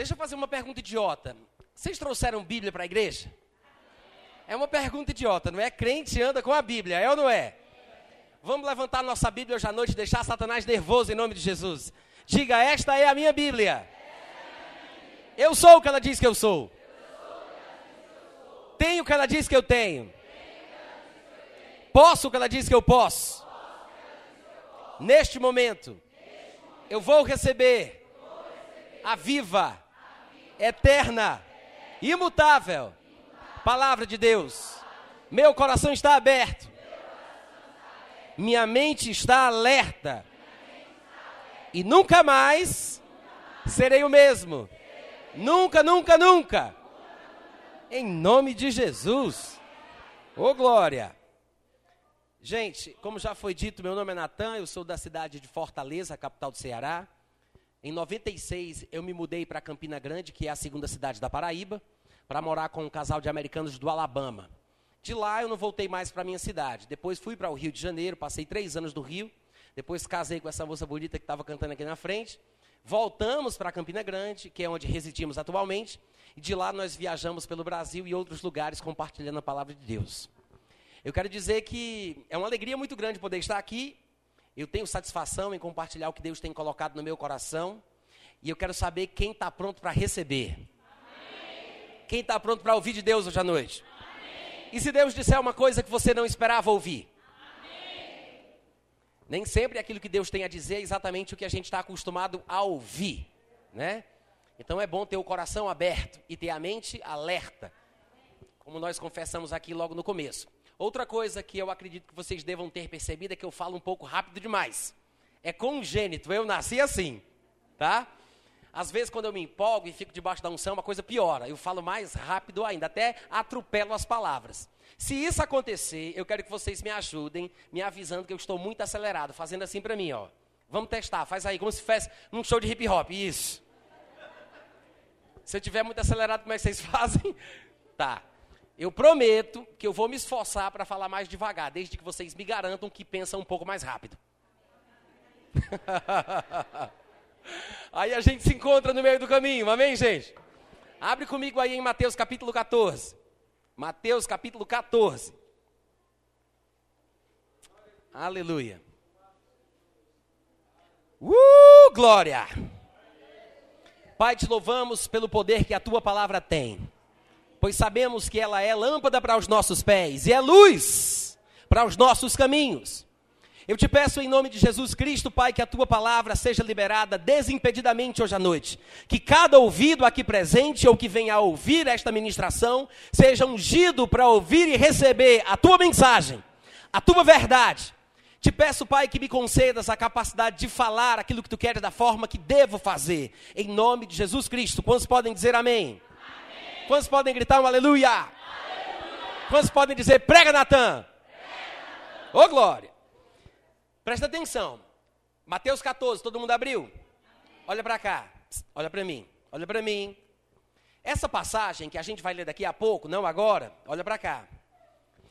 Deixa eu fazer uma pergunta idiota. Vocês trouxeram Bíblia para a igreja? É uma pergunta idiota, não é? Crente anda com a Bíblia, é ou não é? Vamos levantar nossa Bíblia hoje à noite e deixar Satanás nervoso em nome de Jesus. Diga, esta é a minha Bíblia. Eu sou o que ela diz que eu sou. Tenho o que ela diz que eu tenho. Posso o que ela diz que eu posso. Neste momento, eu vou receber a viva, eterna, imutável palavra de Deus. Meu coração está aberto. Minha mente está alerta. E nunca mais serei o mesmo. Nunca, nunca, nunca. Em nome de Jesus. Ô oh, glória. Gente, como já foi dito, meu nome é Natan, eu sou da cidade de Fortaleza, capital do Ceará. Em 96 eu me mudei para Campina Grande, que é a segunda cidade da Paraíba, para morar com um casal de americanos do Alabama. De lá eu não voltei mais para minha cidade. Depois fui para o Rio de Janeiro, passei três anos no Rio. Depois casei com essa moça bonita que estava cantando aqui na frente. Voltamos para Campina Grande, que é onde residimos atualmente. E de lá nós viajamos pelo Brasil e outros lugares compartilhando a palavra de Deus. Eu quero dizer que é uma alegria muito grande poder estar aqui. Eu tenho satisfação em compartilhar o que Deus tem colocado no meu coração. E eu quero saber quem está pronto para receber. Amém. Quem está pronto para ouvir de Deus hoje à noite. Amém. E se Deus disser uma coisa que você não esperava ouvir? Amém. Nem sempre aquilo que Deus tem a dizer é exatamente o que a gente está acostumado a ouvir. Né? Então é bom ter o coração aberto e ter a mente alerta. Como nós confessamos aqui logo no começo. Outra coisa que eu acredito que vocês devam ter percebido é que eu falo um pouco rápido demais. É congênito, eu nasci assim, tá? Às vezes, quando eu me empolgo e fico debaixo da unção, uma coisa piora. Eu falo mais rápido ainda, até atropelo as palavras. Se isso acontecer, eu quero que vocês me ajudem, me avisando que eu estou muito acelerado, fazendo assim para mim, ó. Vamos testar, faz aí, como se fosse num show de hip hop. Isso. Se eu estiver muito acelerado, como é que vocês fazem? Tá. Eu prometo que eu vou me esforçar para falar mais devagar, desde que vocês me garantam que pensam um pouco mais rápido. aí a gente se encontra no meio do caminho, amém, gente? Abre comigo aí em Mateus capítulo 14. Mateus capítulo 14. Aleluia. Uh, glória! Pai, te louvamos pelo poder que a tua palavra tem pois sabemos que ela é lâmpada para os nossos pés e é luz para os nossos caminhos. Eu te peço em nome de Jesus Cristo, Pai, que a tua palavra seja liberada desimpedidamente hoje à noite. Que cada ouvido aqui presente ou que venha a ouvir esta ministração seja ungido para ouvir e receber a tua mensagem, a tua verdade. Te peço, Pai, que me concedas a capacidade de falar aquilo que tu queres da forma que devo fazer. Em nome de Jesus Cristo. Quantos podem dizer amém? Quantos podem gritar um aleluia? aleluia. Quantos podem dizer prega Natan? Ô oh, glória! Presta atenção. Mateus 14, todo mundo abriu? Olha para cá. Olha para mim. Olha para mim. Essa passagem que a gente vai ler daqui a pouco, não agora, olha para cá.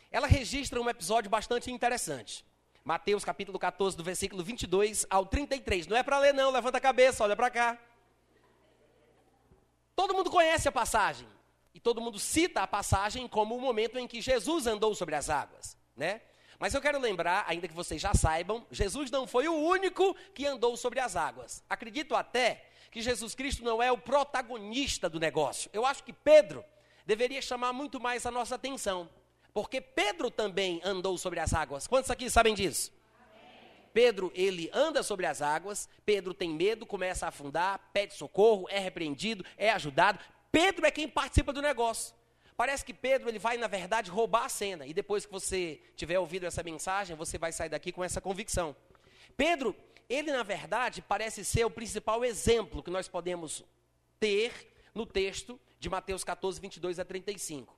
Ela registra um episódio bastante interessante. Mateus capítulo 14, do versículo 22 ao 33. Não é para ler não, levanta a cabeça, olha para cá. Todo mundo conhece a passagem. E todo mundo cita a passagem como o momento em que Jesus andou sobre as águas, né? Mas eu quero lembrar, ainda que vocês já saibam, Jesus não foi o único que andou sobre as águas. Acredito até que Jesus Cristo não é o protagonista do negócio. Eu acho que Pedro deveria chamar muito mais a nossa atenção, porque Pedro também andou sobre as águas. Quantos aqui sabem disso? Pedro, ele anda sobre as águas, Pedro tem medo, começa a afundar, pede socorro, é repreendido, é ajudado. Pedro é quem participa do negócio. Parece que Pedro ele vai, na verdade, roubar a cena. E depois que você tiver ouvido essa mensagem, você vai sair daqui com essa convicção. Pedro, ele, na verdade, parece ser o principal exemplo que nós podemos ter no texto de Mateus 14, 22 a 35.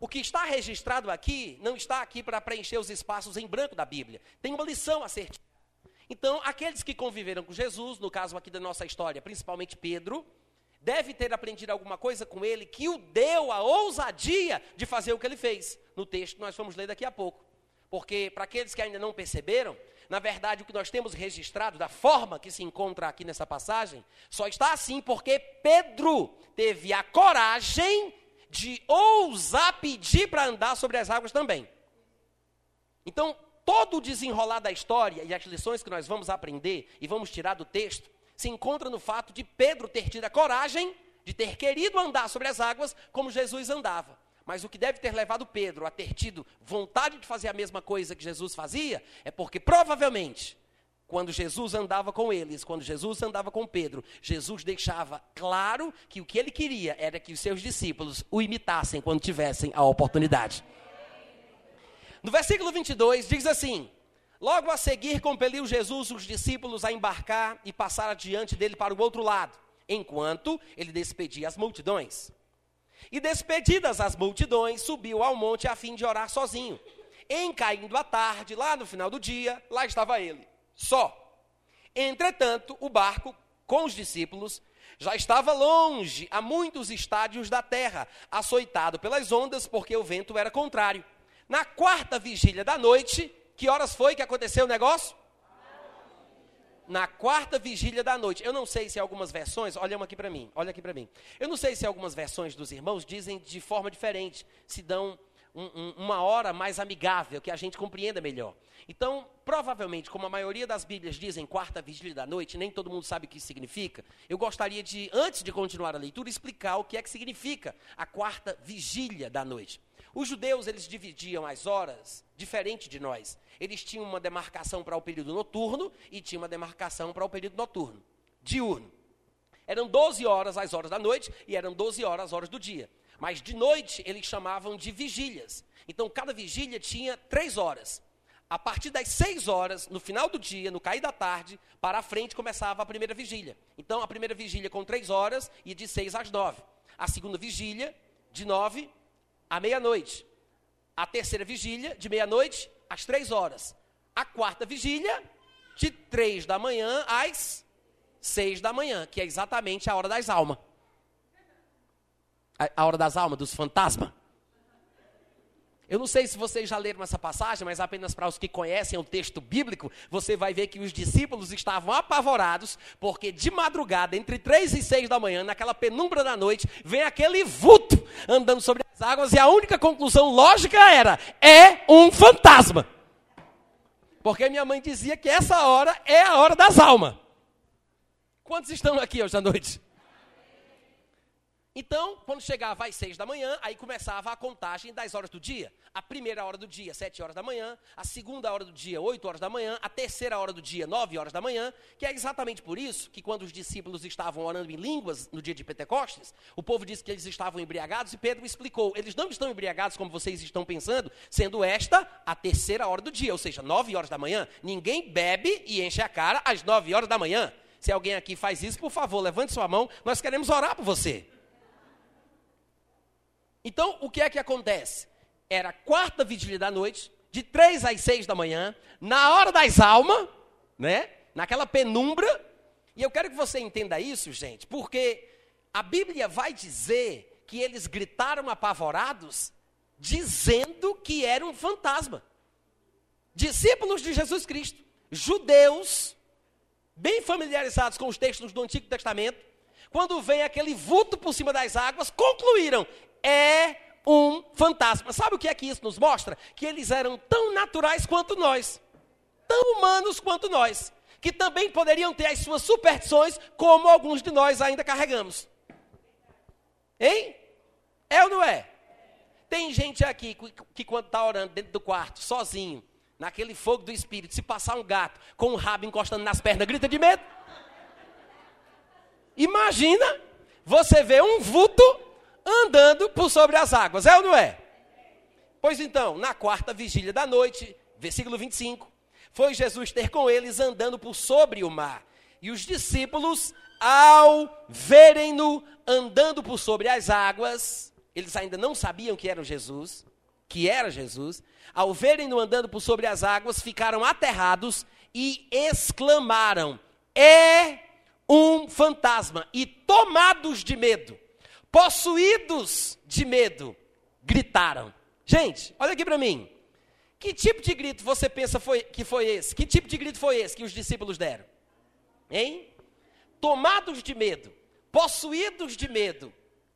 O que está registrado aqui não está aqui para preencher os espaços em branco da Bíblia. Tem uma lição a ser Então, aqueles que conviveram com Jesus, no caso aqui da nossa história, principalmente Pedro, deve ter aprendido alguma coisa com ele que o deu a ousadia de fazer o que ele fez. No texto que nós vamos ler daqui a pouco. Porque, para aqueles que ainda não perceberam, na verdade, o que nós temos registrado, da forma que se encontra aqui nessa passagem, só está assim porque Pedro teve a coragem de ousar pedir para andar sobre as águas também. Então, todo o desenrolar da história e as lições que nós vamos aprender e vamos tirar do texto se encontra no fato de Pedro ter tido a coragem de ter querido andar sobre as águas como Jesus andava. Mas o que deve ter levado Pedro a ter tido vontade de fazer a mesma coisa que Jesus fazia é porque provavelmente quando Jesus andava com eles, quando Jesus andava com Pedro, Jesus deixava claro que o que ele queria era que os seus discípulos o imitassem quando tivessem a oportunidade. No versículo 22 diz assim: Logo a seguir compeliu Jesus os discípulos a embarcar e passar adiante dele para o outro lado, enquanto ele despedia as multidões. E despedidas as multidões, subiu ao monte a fim de orar sozinho. Em caindo a tarde, lá no final do dia, lá estava ele, só. Entretanto, o barco com os discípulos já estava longe, a muitos estádios da terra, açoitado pelas ondas, porque o vento era contrário. Na quarta vigília da noite, que horas foi que aconteceu o negócio? na quarta vigília da noite. Eu não sei se algumas versões, olha aqui para mim, olha aqui para mim. Eu não sei se algumas versões dos irmãos dizem de forma diferente, se dão um, um, uma hora mais amigável, que a gente compreenda melhor. Então, provavelmente, como a maioria das Bíblias dizem quarta vigília da noite, nem todo mundo sabe o que isso significa. Eu gostaria de, antes de continuar a leitura, explicar o que é que significa a quarta vigília da noite. Os judeus, eles dividiam as horas diferente de nós. Eles tinham uma demarcação para o período noturno e tinha uma demarcação para o período noturno, diurno. Eram 12 horas as horas da noite e eram 12 horas as horas do dia. Mas de noite eles chamavam de vigílias. Então cada vigília tinha três horas. A partir das seis horas, no final do dia, no cair da tarde, para a frente começava a primeira vigília. Então a primeira vigília com três horas e de seis às nove. A segunda vigília, de nove à meia-noite. A terceira vigília, de meia-noite às três horas. A quarta vigília, de três da manhã às seis da manhã, que é exatamente a hora das almas. A, hora das almas, dos fantasmas. Eu não sei se vocês já leram essa passagem, mas apenas para os que conhecem o texto bíblico, você vai ver que os discípulos estavam apavorados, porque de madrugada, entre três e seis da manhã, naquela penumbra da noite, vem aquele vulto andando sobre águas, e a única conclusão lógica era: é um fantasma. Porque minha mãe dizia que essa hora é a hora das almas. Quantos estão aqui hoje à noite? Então, quando chegava às seis da manhã, aí começava a contagem das horas do dia. A primeira hora do dia, sete horas da manhã. A segunda hora do dia, oito horas da manhã. A terceira hora do dia, nove horas da manhã. Que é exatamente por isso que quando os discípulos estavam orando em línguas no dia de Pentecostes, o povo disse que eles estavam embriagados e Pedro explicou: eles não estão embriagados como vocês estão pensando, sendo esta a terceira hora do dia, ou seja, nove horas da manhã. Ninguém bebe e enche a cara às nove horas da manhã. Se alguém aqui faz isso, por favor, levante sua mão, nós queremos orar por você. Então, o que é que acontece? Era quarta vigília da noite, de três às seis da manhã, na hora das almas, né? Naquela penumbra. E eu quero que você entenda isso, gente, porque a Bíblia vai dizer que eles gritaram apavorados, dizendo que era um fantasma. Discípulos de Jesus Cristo, judeus, bem familiarizados com os textos do Antigo Testamento, quando vem aquele vulto por cima das águas, concluíram: é um fantasma. Sabe o que é que isso nos mostra? Que eles eram tão naturais quanto nós, tão humanos quanto nós, que também poderiam ter as suas superstições, como alguns de nós ainda carregamos. Hein? É ou não é? Tem gente aqui que, que quando está orando dentro do quarto, sozinho, naquele fogo do espírito, se passar um gato com o rabo encostando nas pernas, grita de medo. Imagina você vê um vulto andando por sobre as águas, é ou não é? Pois então, na quarta vigília da noite, versículo 25, foi Jesus ter com eles andando por sobre o mar. E os discípulos, ao verem-no andando por sobre as águas, eles ainda não sabiam que era Jesus, que era Jesus, ao verem-no andando por sobre as águas, ficaram aterrados e exclamaram: É um fantasma! E tomados de medo, possuídos de medo, gritaram. Gente, olha aqui para mim. Que tipo de grito você pensa foi, que foi esse? Que tipo de grito foi esse que os discípulos deram? Hein? Tomados de medo, possuídos de medo,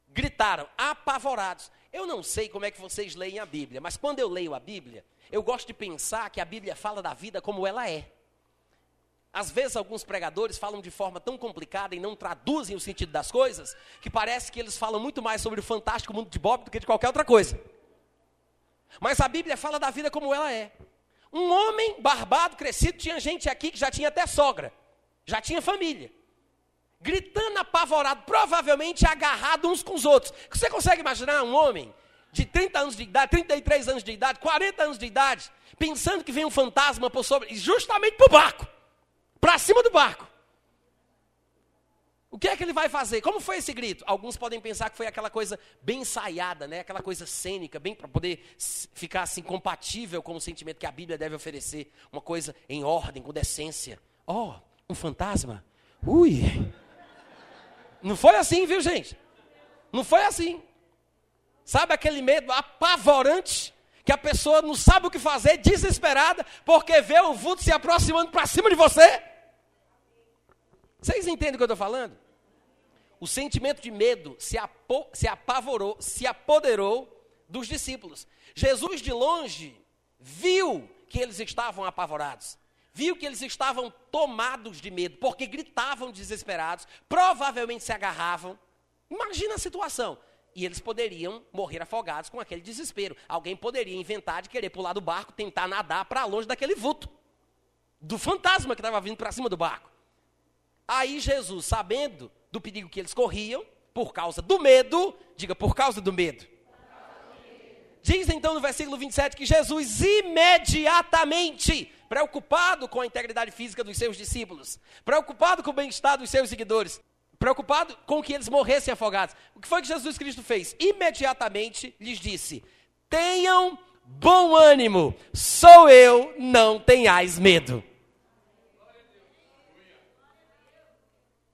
gritaram, apavorados. Eu não sei como é que vocês leem a Bíblia, mas quando eu leio a Bíblia, eu gosto de pensar que a Bíblia fala da vida como ela é. Às vezes, alguns pregadores falam de forma tão complicada e não traduzem o sentido das coisas, que parece que eles falam muito mais sobre o fantástico mundo de Bob do que de qualquer outra coisa. Mas a Bíblia fala da vida como ela é. Um homem barbado, crescido, tinha gente aqui que já tinha até sogra, já tinha família. Gritando apavorado, provavelmente agarrado uns com os outros. Você consegue imaginar um homem de 30 anos de idade, 33 anos de idade, 40 anos de idade, pensando que vem um fantasma por sobre, justamente para o barco, para cima do barco. O que é que ele vai fazer? Como foi esse grito? Alguns podem pensar que foi aquela coisa bem ensaiada, né? aquela coisa cênica, bem para poder ficar assim compatível com o sentimento que a Bíblia deve oferecer. Uma coisa em ordem, com decência. Oh, um fantasma? Ui! Não foi assim, viu, gente? Não foi assim. Sabe aquele medo apavorante? Que a pessoa não sabe o que fazer, desesperada, porque vê o vulto se aproximando para cima de você? Vocês entendem o que eu estou falando? O sentimento de medo se, apo, se apavorou, se apoderou dos discípulos. Jesus de longe viu que eles estavam apavorados. Viu que eles estavam tomados de medo, porque gritavam desesperados, provavelmente se agarravam. Imagina a situação. E eles poderiam morrer afogados com aquele desespero. Alguém poderia inventar de querer pular do barco, tentar nadar para longe daquele vulto, do fantasma que estava vindo para cima do barco. Aí Jesus, sabendo do perigo que eles corriam, por causa do medo, diga por causa do medo. Diz então no versículo 27 que Jesus imediatamente, preocupado com a integridade física dos seus discípulos, preocupado com o bem-estar dos seus seguidores, preocupado com que eles morressem afogados. O que foi que Jesus Cristo fez? Imediatamente lhes disse: Tenham bom ânimo, sou eu, não tenhais medo.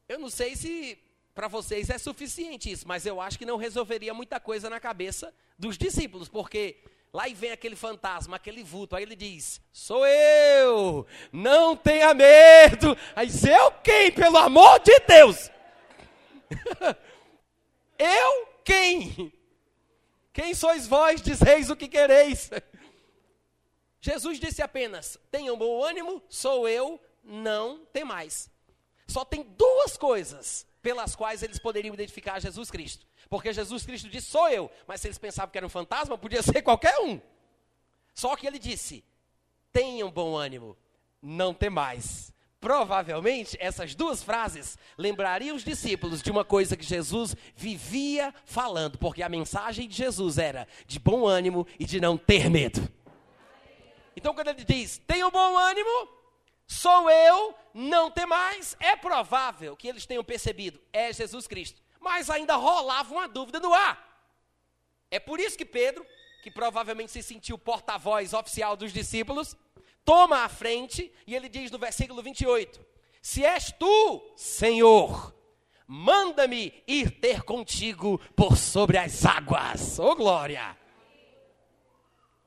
Eu não sei se para vocês é suficiente isso, mas eu acho que não resolveria muita coisa na cabeça dos discípulos, porque lá vem aquele fantasma, aquele vulto, aí ele diz: Sou eu, não tenha medo. Aí diz: Eu quem, pelo amor de Deus? eu quem? Quem sois vós, dizeis o que quereis? Jesus disse apenas: Tenham bom ânimo, sou eu, não tem mais. Só tem duas coisas pelas quais eles poderiam identificar Jesus Cristo. Porque Jesus Cristo disse, sou eu. Mas se eles pensavam que era um fantasma, podia ser qualquer um. Só que ele disse, tenham bom ânimo, não temais. Provavelmente, essas duas frases lembrariam os discípulos de uma coisa que Jesus vivia falando, porque a mensagem de Jesus era de bom ânimo e de não ter medo. Então, quando ele diz, tenham bom ânimo, Sou eu, não tem mais. É provável que eles tenham percebido, é Jesus Cristo. Mas ainda rolava uma dúvida no ar. É por isso que Pedro, que provavelmente se sentiu porta-voz oficial dos discípulos, toma a frente e ele diz no versículo 28: Se és tu, Senhor, manda-me ir ter contigo por sobre as águas. Ô oh, glória!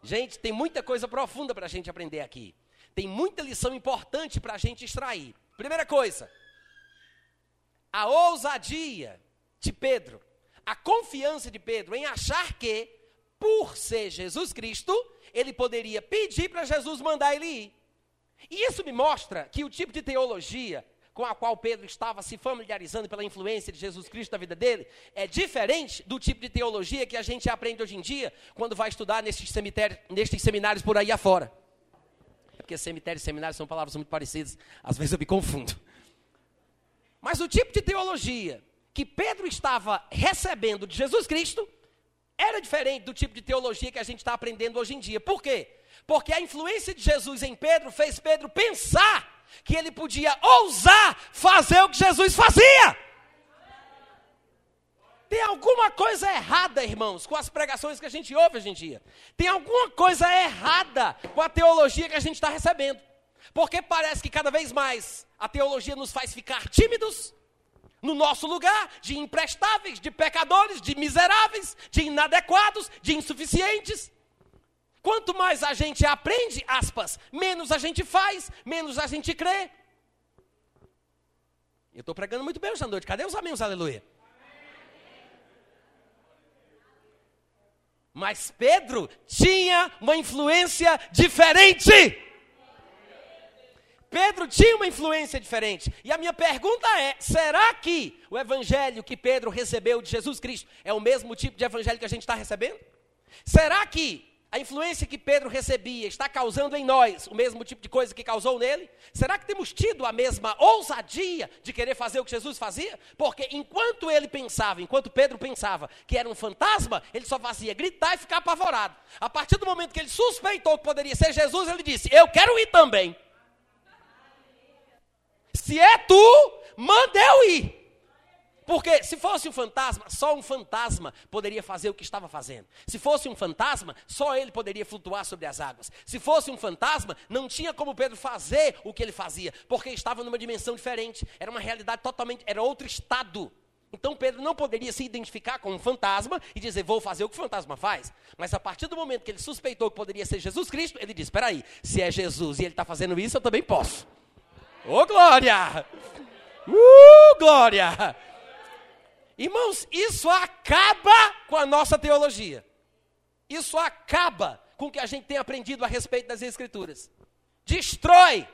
Gente, tem muita coisa profunda para a gente aprender aqui tem muita lição importante para a gente extrair. Primeira coisa, a ousadia de Pedro, a confiança de Pedro em achar que, por ser Jesus Cristo, ele poderia pedir para Jesus mandar ele ir. E isso me mostra que o tipo de teologia com a qual Pedro estava se familiarizando pela influência de Jesus Cristo na vida dele, é diferente do tipo de teologia que a gente aprende hoje em dia quando vai estudar nesses, seminários por aí afora porque cemitério e seminário são palavras muito parecidas, às vezes eu me confundo. Mas o tipo de teologia que Pedro estava recebendo de Jesus Cristo era diferente do tipo de teologia que a gente está aprendendo hoje em dia. Por quê? Porque a influência de Jesus em Pedro fez Pedro pensar que ele podia ousar fazer o que Jesus fazia. Tem alguma coisa errada, irmãos, com as pregações que a gente ouve hoje em dia. Tem alguma coisa errada com a teologia que a gente está recebendo. Porque parece que cada vez mais a teologia nos faz ficar tímidos no nosso lugar, de imprestáveis, de pecadores, de miseráveis, de inadequados, de insuficientes. quanto mais a gente aprende, aspas, menos a gente faz, menos a gente crê. Eu estou pregando muito bem hoje à noite. Cadê os amigos? Aleluia. Mas Pedro tinha uma influência diferente. Pedro tinha uma influência diferente. E a minha pergunta é: será que o evangelho que Pedro recebeu de Jesus Cristo é o mesmo tipo de evangelho que a gente está recebendo? Será que a influência que Pedro recebia está causando em nós o mesmo tipo de coisa que causou nele? Será que temos tido a mesma ousadia de querer fazer o que Jesus fazia? Porque enquanto ele pensava, enquanto Pedro pensava que era um fantasma, ele só fazia gritar e ficar apavorado. A partir do momento que ele suspeitou que poderia ser Jesus, ele disse: Eu quero ir também. Se é tu, manda eu ir. Porque se fosse um fantasma, só um fantasma poderia fazer o que estava fazendo. Se fosse um fantasma, só ele poderia flutuar sobre as águas. Se fosse um fantasma, não tinha como Pedro fazer o que ele fazia, porque estava numa dimensão diferente. Era uma realidade totalmente, era outro estado. Então Pedro não poderia se identificar com um fantasma e dizer, vou fazer o que o fantasma faz. Mas a partir do momento que ele suspeitou que poderia ser Jesus Cristo, ele disse: espera aí, se é Jesus e ele está fazendo isso, eu também posso. Ô, oh, glória! Uh, glória! Irmãos, isso acaba com a nossa teologia. Isso acaba com o que a gente tem aprendido a respeito das Escrituras. Destrói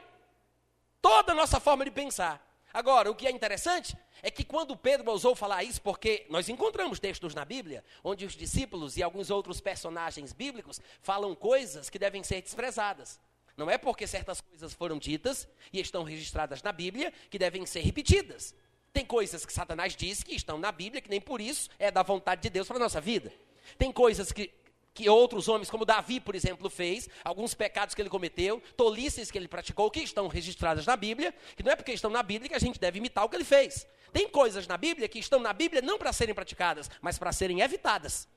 toda a nossa forma de pensar. Agora, o que é interessante é que quando Pedro ousou falar isso, porque nós encontramos textos na Bíblia onde os discípulos e alguns outros personagens bíblicos falam coisas que devem ser desprezadas. Não é porque certas coisas foram ditas e estão registradas na Bíblia que devem ser repetidas. Tem coisas que Satanás diz que estão na Bíblia, que nem por isso é da vontade de Deus para a nossa vida. Tem coisas que, que outros homens, como Davi, por exemplo, fez, alguns pecados que ele cometeu, tolices que ele praticou, que estão registradas na Bíblia, que não é porque estão na Bíblia que a gente deve imitar o que ele fez. Tem coisas na Bíblia que estão na Bíblia não para serem praticadas, mas para serem evitadas.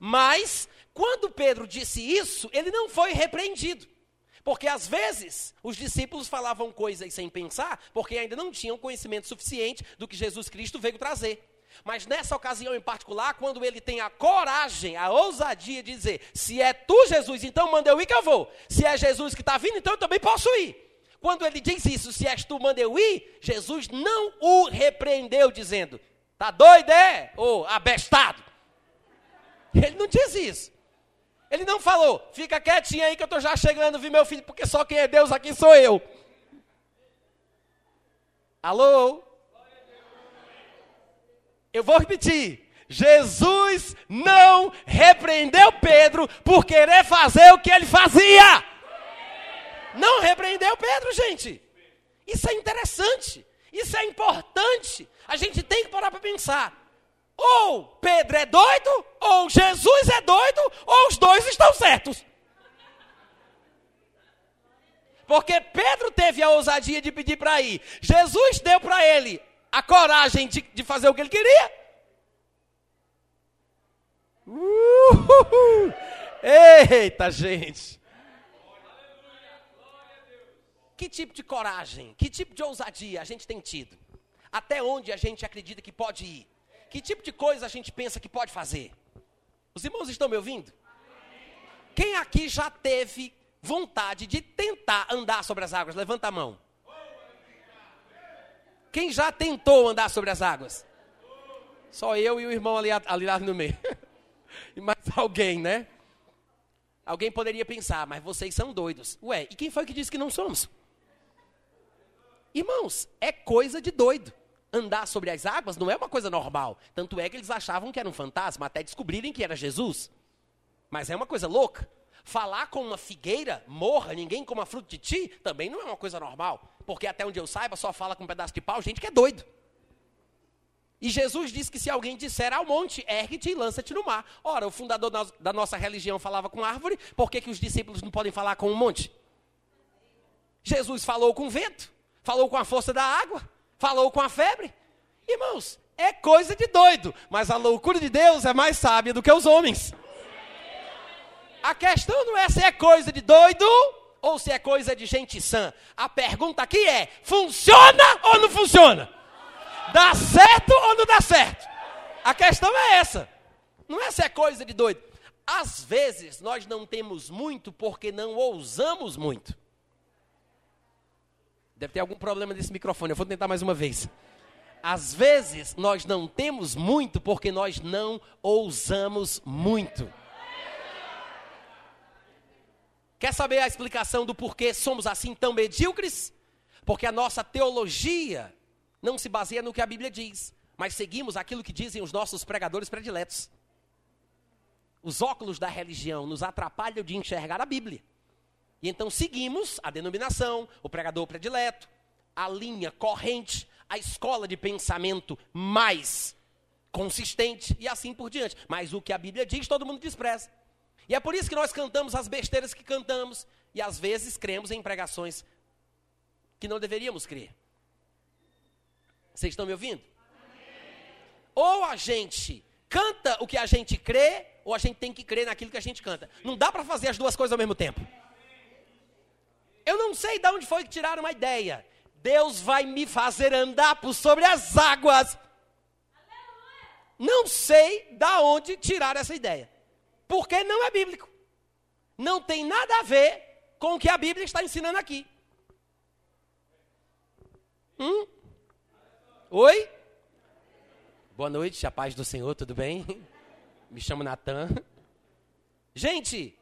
Mas, quando Pedro disse isso, ele não foi repreendido. Porque às vezes os discípulos falavam coisas sem pensar, porque ainda não tinham conhecimento suficiente do que Jesus Cristo veio trazer. Mas nessa ocasião em particular, quando ele tem a coragem, a ousadia de dizer: se é tu, Jesus, então manda eu ir que eu vou. Se é Jesus que está vindo, então eu também posso ir. Quando ele diz isso, se és tu, manda eu ir, Jesus não o repreendeu, dizendo: tá doido, é? Ô, abestado. Ele não diz isso. Ele não falou, fica quietinho aí que eu estou já chegando, vi meu filho, porque só quem é Deus aqui sou eu. Alô? Eu vou repetir. Jesus não repreendeu Pedro por querer fazer o que ele fazia. Não repreendeu Pedro, gente. Isso é interessante. Isso é importante. A gente tem que parar para pensar. Ou Pedro é doido, ou Jesus é doido, ou os dois estão certos. Porque Pedro teve a ousadia de pedir para ir. Jesus deu para ele a coragem de, de, fazer o que ele queria. Eita, gente. Que tipo de coragem, que tipo de ousadia a gente tem tido? Até onde a gente acredita que pode ir? Que tipo de coisa a gente pensa que pode fazer? Os irmãos estão me ouvindo? Quem aqui já teve vontade de tentar andar sobre as águas? Levanta a mão. Quem já tentou andar sobre as águas? Só eu e o irmão ali, ali lá no meio. e mais alguém, né? Alguém poderia pensar, mas vocês são doidos. Ué, e quem foi que disse que não somos? Irmãos, é coisa de doido andar sobre as águas não é uma coisa normal. Tanto é que eles achavam que era um fantasma até descobrirem que era Jesus. Mas é uma coisa louca. Falar com uma figueira, morra, ninguém coma fruto de ti, também não é uma coisa normal. Porque até onde eu saiba, só fala com um pedaço de pau gente que é doido. E Jesus disse que se alguém disser ao monte, ergue-te e lança-te no mar. Ora, o fundador da nossa religião falava com árvore, por que, que os discípulos não podem falar com um monte? Jesus falou com o vento, falou com a força da água. Falou com a febre? Irmãos, é coisa de doido, mas a loucura de Deus é mais sábia do que os homens. A questão não é se é coisa de doido ou se é coisa de gente sã. A pergunta aqui é: funciona ou não funciona? Dá certo ou não dá certo? A questão é essa. Não é se é coisa de doido. Às vezes nós não temos muito porque não ousamos muito. Deve ter algum problema nesse microfone, eu vou tentar mais uma vez. Às vezes nós não temos muito porque nós não ousamos muito. Quer saber a explicação do porquê somos assim tão medíocres? Porque a nossa teologia não se baseia no que a Bíblia diz, mas seguimos aquilo que dizem os nossos pregadores prediletos. Os óculos da religião nos atrapalham de enxergar a Bíblia. E então seguimos a denominação, o pregador predileto, a linha corrente, a escola de pensamento mais consistente e assim por diante. Mas o que a Bíblia diz, todo mundo despreza. E é por isso que nós cantamos as besteiras que cantamos e às vezes cremos em pregações que não deveríamos crer. Vocês estão me ouvindo? Ou a gente canta o que a gente crê, ou a gente tem que crer naquilo que a gente canta. Não dá para fazer as duas coisas ao mesmo tempo. Eu não sei de onde foi que tiraram uma ideia. Deus vai me fazer andar por sobre as águas. Não sei da onde tirar essa ideia. Porque não é bíblico. Não tem nada a ver com o que a Bíblia está ensinando aqui. Hum? Oi? Boa noite, a paz do Senhor, tudo bem? Me chamo Natan. Gente,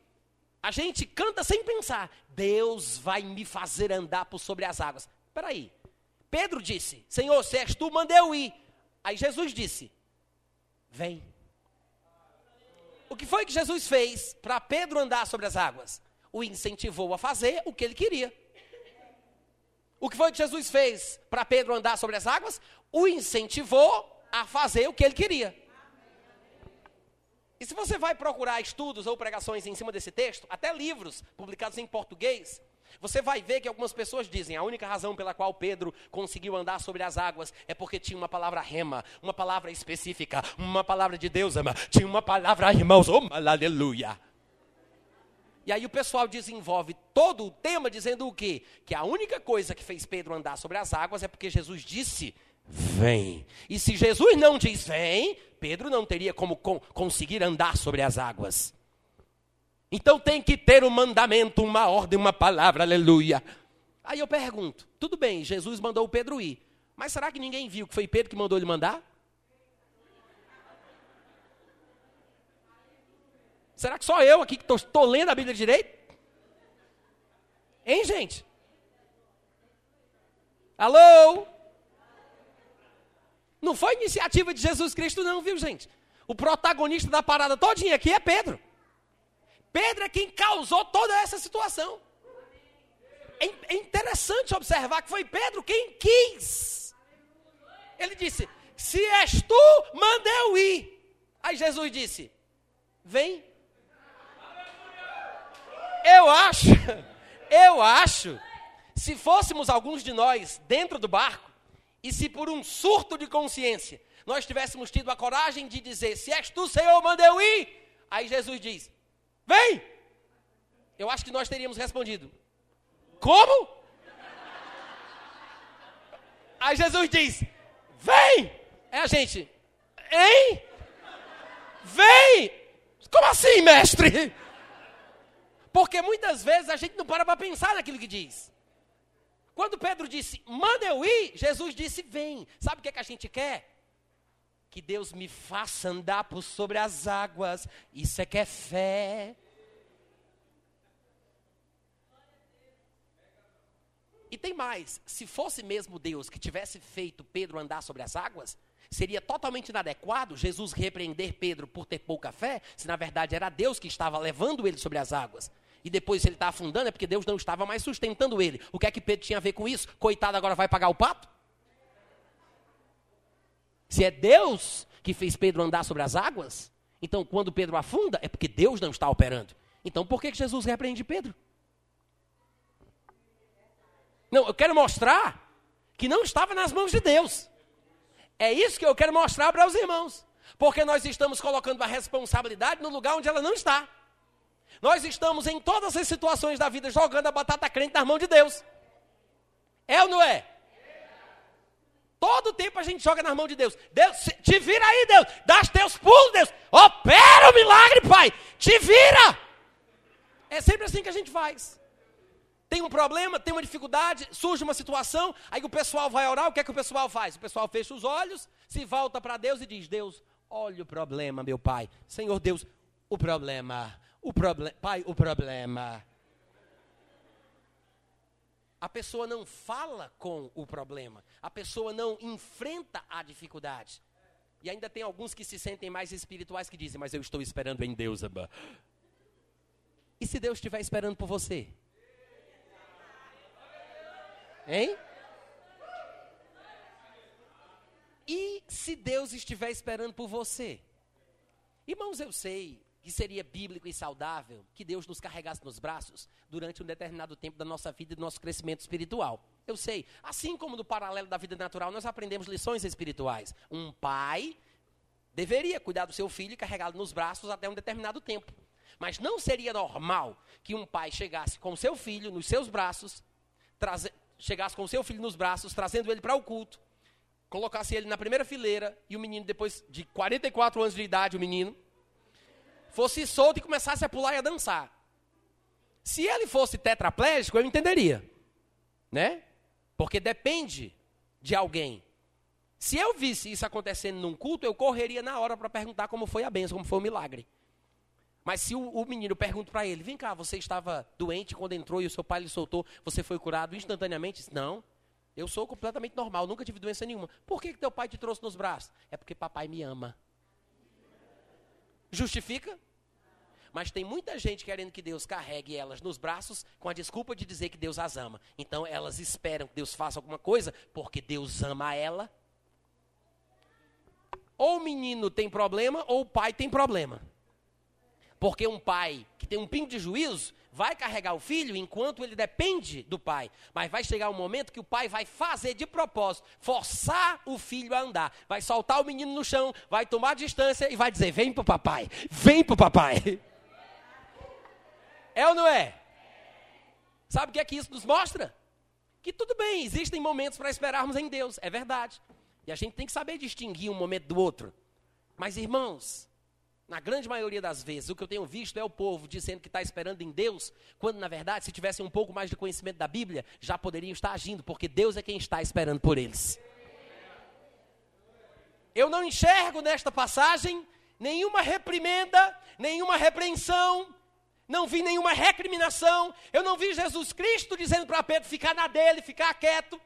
a gente canta sem pensar. Deus vai me fazer andar por sobre as águas. Espera aí. Pedro disse: Senhor, se és tu, manda eu ir. Aí Jesus disse: Vem. O que foi que Jesus fez para Pedro andar sobre as águas? O incentivou a fazer o que ele queria. O que foi que Jesus fez para Pedro andar sobre as águas? O incentivou a fazer o que ele queria. E se você vai procurar estudos ou pregações em cima desse texto, até livros publicados em português, você vai ver que algumas pessoas dizem a única razão pela qual Pedro conseguiu andar sobre as águas é porque tinha uma palavra rema, uma palavra específica, uma palavra de Deus, ama. Tinha uma palavra, irmãos, oh, aleluia. E aí o pessoal desenvolve todo o tema dizendo o quê? Que a única coisa que fez Pedro andar sobre as águas é porque Jesus disse: vem. E se Jesus não diz vem, Pedro não teria como conseguir andar sobre as águas. Então tem que ter um mandamento, uma ordem, uma palavra, aleluia. Aí eu pergunto: tudo bem, Jesus mandou o Pedro ir, mas será que ninguém viu que foi Pedro que mandou ele mandar? Será que só eu aqui que estou lendo a Bíblia direito? Hein, gente? Alô? Não foi iniciativa de Jesus Cristo, não, viu, gente? O protagonista da parada todinha aqui é Pedro. Pedro é quem causou toda essa situação. É, é interessante observar que foi Pedro quem quis. Ele disse: Se és tu, manda eu ir. Aí Jesus disse: Vem. Eu acho, eu acho, se fôssemos alguns de nós dentro do barco, e se por um surto de consciência nós tivéssemos tido a coragem de dizer: Se és tu, Senhor, manda eu ir. Aí Jesus diz: Vem. Eu acho que nós teríamos respondido: Como? Aí Jesus diz: Vem. É a gente: Hein? Vem. Como assim, mestre? Porque muitas vezes a gente não para para pensar naquilo que diz. Quando Pedro disse, manda eu ir, Jesus disse, vem. Sabe o que, é que a gente quer? Que Deus me faça andar por sobre as águas. Isso é que é fé. E tem mais: se fosse mesmo Deus que tivesse feito Pedro andar sobre as águas, seria totalmente inadequado Jesus repreender Pedro por ter pouca fé, se na verdade era Deus que estava levando ele sobre as águas e depois ele está afundando, é porque Deus não estava mais sustentando ele. O que é que Pedro tinha a ver com isso? Coitado, agora vai pagar o pato? Se é Deus que fez Pedro andar sobre as águas, então quando Pedro afunda, é porque Deus não está operando. Então por que Jesus repreende Pedro? Não, eu quero mostrar que não estava nas mãos de Deus. É isso que eu quero mostrar para os irmãos. Porque nós estamos colocando a responsabilidade no lugar onde ela não está. Nós estamos em todas as situações da vida jogando a batata crente nas mãos de Deus. É ou não é? Todo tempo a gente joga nas mãos de Deus. Deus, te vira aí, Deus. Dá os teus pulos, Deus. Opera o milagre, Pai. te vira! É sempre assim que a gente faz. Tem um problema, tem uma dificuldade, surge uma situação, aí o pessoal vai orar, o que é que o pessoal faz? O pessoal fecha os olhos, se volta para Deus e diz: Deus, olha o problema, meu pai. Senhor Deus, o problema, o pai, o problema. A pessoa não fala com o problema, a pessoa não enfrenta a dificuldade. E ainda tem alguns que se sentem mais espirituais que dizem, mas eu estou esperando em Deus, Abba. E se Deus estiver esperando por você? Hein? E se Deus estiver esperando por você? Irmãos, eu sei que seria bíblico e saudável que Deus nos carregasse nos braços durante um determinado tempo da nossa vida e do nosso crescimento espiritual. Eu sei, assim como no paralelo da vida natural, nós aprendemos lições espirituais. Um pai deveria cuidar do seu filho e carregá-lo nos braços até um determinado tempo. Mas não seria normal que um pai chegasse com seu filho nos seus braços, chegasse com seu filho nos braços, trazendo ele para o culto, colocasse ele na primeira fileira e o menino, depois de 44 anos de idade, o menino, fosse solto e começasse a pular e a dançar. Se ele fosse tetraplégico, eu entenderia, né? Porque depende de alguém. Se eu visse isso acontecendo num culto, eu correria na hora para perguntar como foi a benção, como foi o milagre. Mas se o, o menino pergunta para ele, vem cá, você estava doente quando entrou e o seu pai lhe soltou, você foi curado instantaneamente? Não, eu sou completamente normal, nunca tive doença nenhuma. Por que, que teu pai te trouxe nos braços? É porque papai me ama. Justifica? Mas tem muita gente querendo que Deus carregue elas nos braços com a desculpa de dizer que Deus as ama. Então elas esperam que Deus faça alguma coisa porque Deus ama ela. Ou o menino tem problema ou o pai tem problema. Porque um pai que tem um pingo de juízo vai carregar o filho enquanto ele depende do pai. Mas vai chegar um momento que o pai vai fazer de propósito, forçar o filho a andar. Vai soltar o menino no chão, vai tomar distância e vai dizer: Vem pro papai, vem pro papai. É ou não é? Sabe o que é que isso nos mostra? Que tudo bem, existem momentos para esperarmos em Deus, é verdade. E a gente tem que saber distinguir um momento do outro. Mas, irmãos, na grande maioria das vezes, o que eu tenho visto é o povo dizendo que está esperando em Deus, quando na verdade, se tivessem um pouco mais de conhecimento da Bíblia, já poderiam estar agindo, porque Deus é quem está esperando por eles. Eu não enxergo nesta passagem nenhuma reprimenda, nenhuma repreensão, não vi nenhuma recriminação, eu não vi Jesus Cristo dizendo para Pedro ficar na dele, ficar quieto.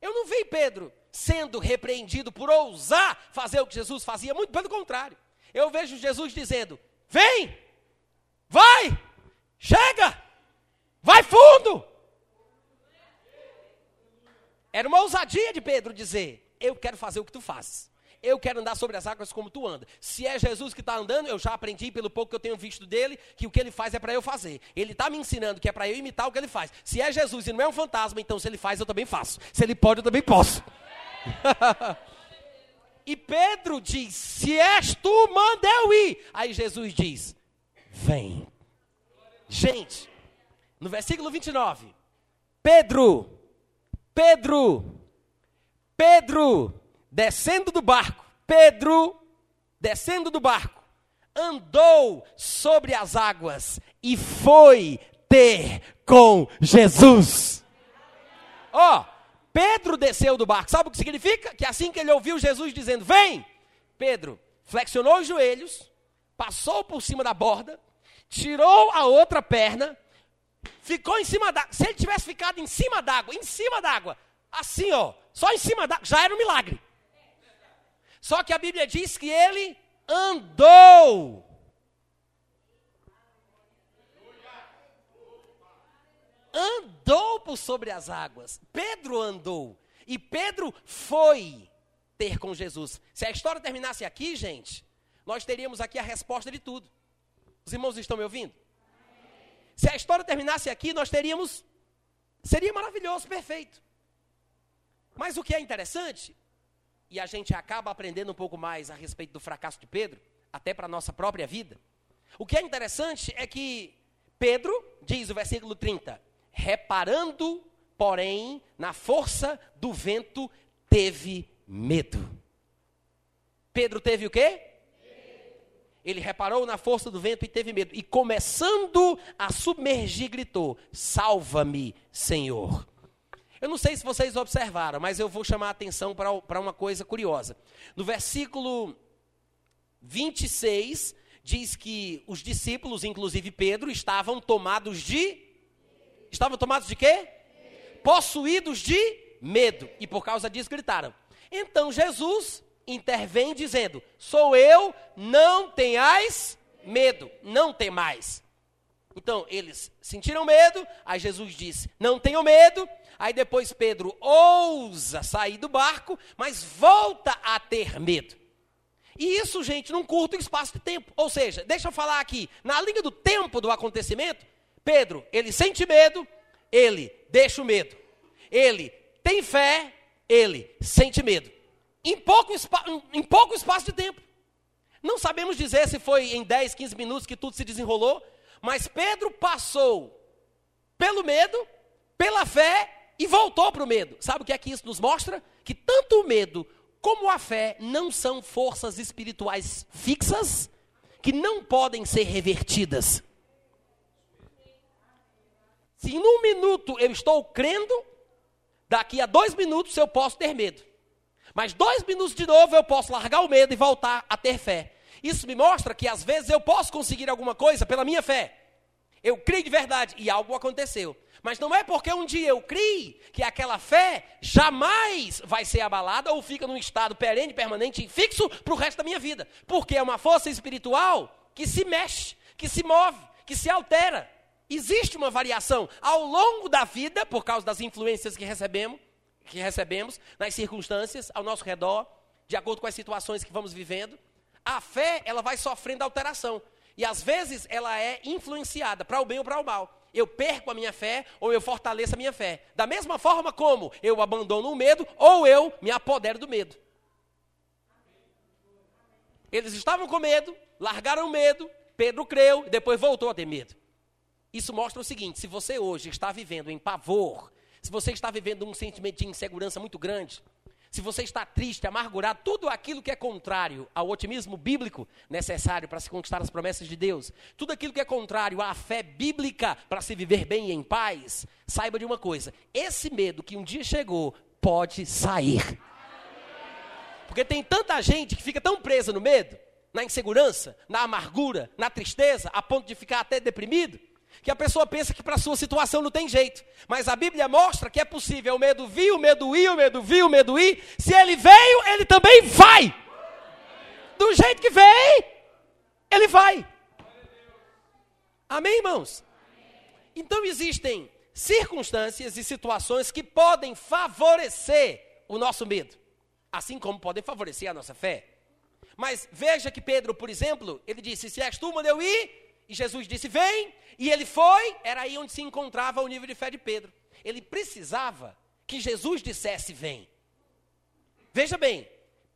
Eu não vi Pedro sendo repreendido por ousar fazer o que Jesus fazia, muito pelo contrário. Eu vejo Jesus dizendo: Vem, vai, chega, vai fundo. Era uma ousadia de Pedro dizer: Eu quero fazer o que tu fazes. Eu quero andar sobre as águas como tu anda. Se é Jesus que está andando, eu já aprendi pelo pouco que eu tenho visto dele, que o que ele faz é para eu fazer. Ele está me ensinando que é para eu imitar o que ele faz. Se é Jesus e não é um fantasma, então se ele faz, eu também faço. Se ele pode, eu também posso. E Pedro diz: Se és tu, manda eu ir. Aí Jesus diz: Vem. Gente, no versículo 29, Pedro, Pedro, Pedro, descendo do barco, Pedro, descendo do barco, andou sobre as águas e foi ter com Jesus. Ó, oh, Pedro desceu do barco. Sabe o que significa? Que assim que ele ouviu Jesus dizendo: Vem, Pedro flexionou os joelhos, passou por cima da borda, tirou a outra perna, ficou em cima da. Se ele tivesse ficado em cima d'água, em cima d'água, assim ó, só em cima d'água, já era um milagre. Só que a Bíblia diz que ele andou andou por sobre as águas. Pedro andou. E Pedro foi ter com Jesus. Se a história terminasse aqui, gente, nós teríamos aqui a resposta de tudo. Os irmãos estão me ouvindo? Se a história terminasse aqui, nós teríamos. Seria maravilhoso, perfeito. Mas o que é interessante, e a gente acaba aprendendo um pouco mais a respeito do fracasso de Pedro, até para a nossa própria vida. O que é interessante é que Pedro, diz o versículo 30, Reparando, porém, na força do vento, teve medo. Pedro teve o quê? ele reparou na força do vento e teve medo. E começando a submergir, gritou: Salva-me, Senhor. Eu não sei se vocês observaram, mas eu vou chamar a atenção para uma coisa curiosa. No versículo 26, diz que os discípulos, inclusive Pedro, estavam tomados de. Estavam tomados de quê? Possuídos de medo. E por causa disso gritaram. Então Jesus intervém dizendo: Sou eu, não tenhais medo, não tem mais. Então eles sentiram medo, aí Jesus disse: Não tenham medo. Aí depois Pedro ousa sair do barco, mas volta a ter medo. E isso, gente, num curto espaço de tempo. Ou seja, deixa eu falar aqui, na linha do tempo do acontecimento, Pedro, ele sente medo, ele deixa o medo. Ele tem fé, ele sente medo em pouco, em pouco espaço de tempo. Não sabemos dizer se foi em 10, 15 minutos que tudo se desenrolou, mas Pedro passou pelo medo, pela fé e voltou para o medo. Sabe o que é que isso nos mostra? Que tanto o medo como a fé não são forças espirituais fixas que não podem ser revertidas. Se em um minuto eu estou crendo, daqui a dois minutos eu posso ter medo. Mas dois minutos de novo eu posso largar o medo e voltar a ter fé. Isso me mostra que às vezes eu posso conseguir alguma coisa pela minha fé. Eu criei de verdade e algo aconteceu. Mas não é porque um dia eu criei que aquela fé jamais vai ser abalada ou fica num estado perene, permanente e fixo para o resto da minha vida. Porque é uma força espiritual que se mexe, que se move, que se altera. Existe uma variação ao longo da vida, por causa das influências que recebemos, que recebemos nas circunstâncias ao nosso redor, de acordo com as situações que vamos vivendo, a fé ela vai sofrendo alteração. E às vezes ela é influenciada para o bem ou para o mal. Eu perco a minha fé ou eu fortaleço a minha fé. Da mesma forma como eu abandono o medo ou eu me apodero do medo. Eles estavam com medo, largaram o medo, Pedro creu depois voltou a ter medo. Isso mostra o seguinte: se você hoje está vivendo em pavor, se você está vivendo um sentimento de insegurança muito grande, se você está triste, amargurado, tudo aquilo que é contrário ao otimismo bíblico necessário para se conquistar as promessas de Deus, tudo aquilo que é contrário à fé bíblica para se viver bem e em paz, saiba de uma coisa: esse medo que um dia chegou pode sair. Porque tem tanta gente que fica tão presa no medo, na insegurança, na amargura, na tristeza, a ponto de ficar até deprimido, que a pessoa pensa que para a sua situação não tem jeito. Mas a Bíblia mostra que é possível. O medo vir, o medo ir, o medo vir, o medo ir. Se ele veio, ele também vai. Do jeito que veio, ele vai. Amém, irmãos? Então existem circunstâncias e situações que podem favorecer o nosso medo, assim como podem favorecer a nossa fé. Mas veja que Pedro, por exemplo, ele disse: Se és tu, manda eu ir, e Jesus disse: Vem. E ele foi, era aí onde se encontrava o nível de fé de Pedro. Ele precisava que Jesus dissesse: Vem. Veja bem,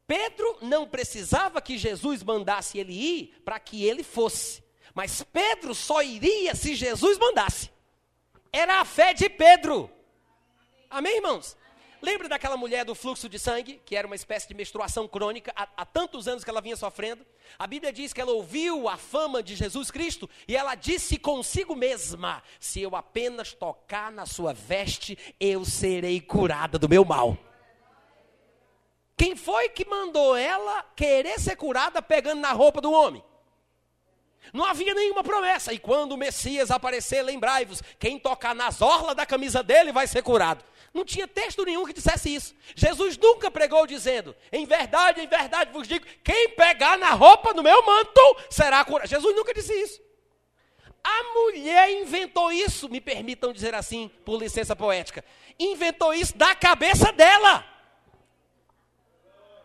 Pedro não precisava que Jesus mandasse ele ir para que ele fosse. Mas Pedro só iria se Jesus mandasse. Era a fé de Pedro. Amém, irmãos? Lembra daquela mulher do fluxo de sangue, que era uma espécie de menstruação crônica, há, há, tantos anos que ela vinha sofrendo? A Bíblia diz que ela ouviu a fama de Jesus Cristo e ela disse consigo mesma: Se eu apenas tocar na sua veste, eu serei curada do meu mal. Quem foi que mandou ela querer ser curada pegando na roupa do homem? Não havia nenhuma promessa. E quando o Messias aparecer, lembrai-vos: quem tocar nas orlas da camisa dele vai ser curado. Não tinha texto nenhum que dissesse isso. Jesus nunca pregou dizendo: Em verdade, em verdade vos digo: quem pegar na roupa do meu manto será curado. Jesus nunca disse isso. A mulher inventou isso, me permitam dizer assim, por licença poética. Inventou isso da cabeça dela.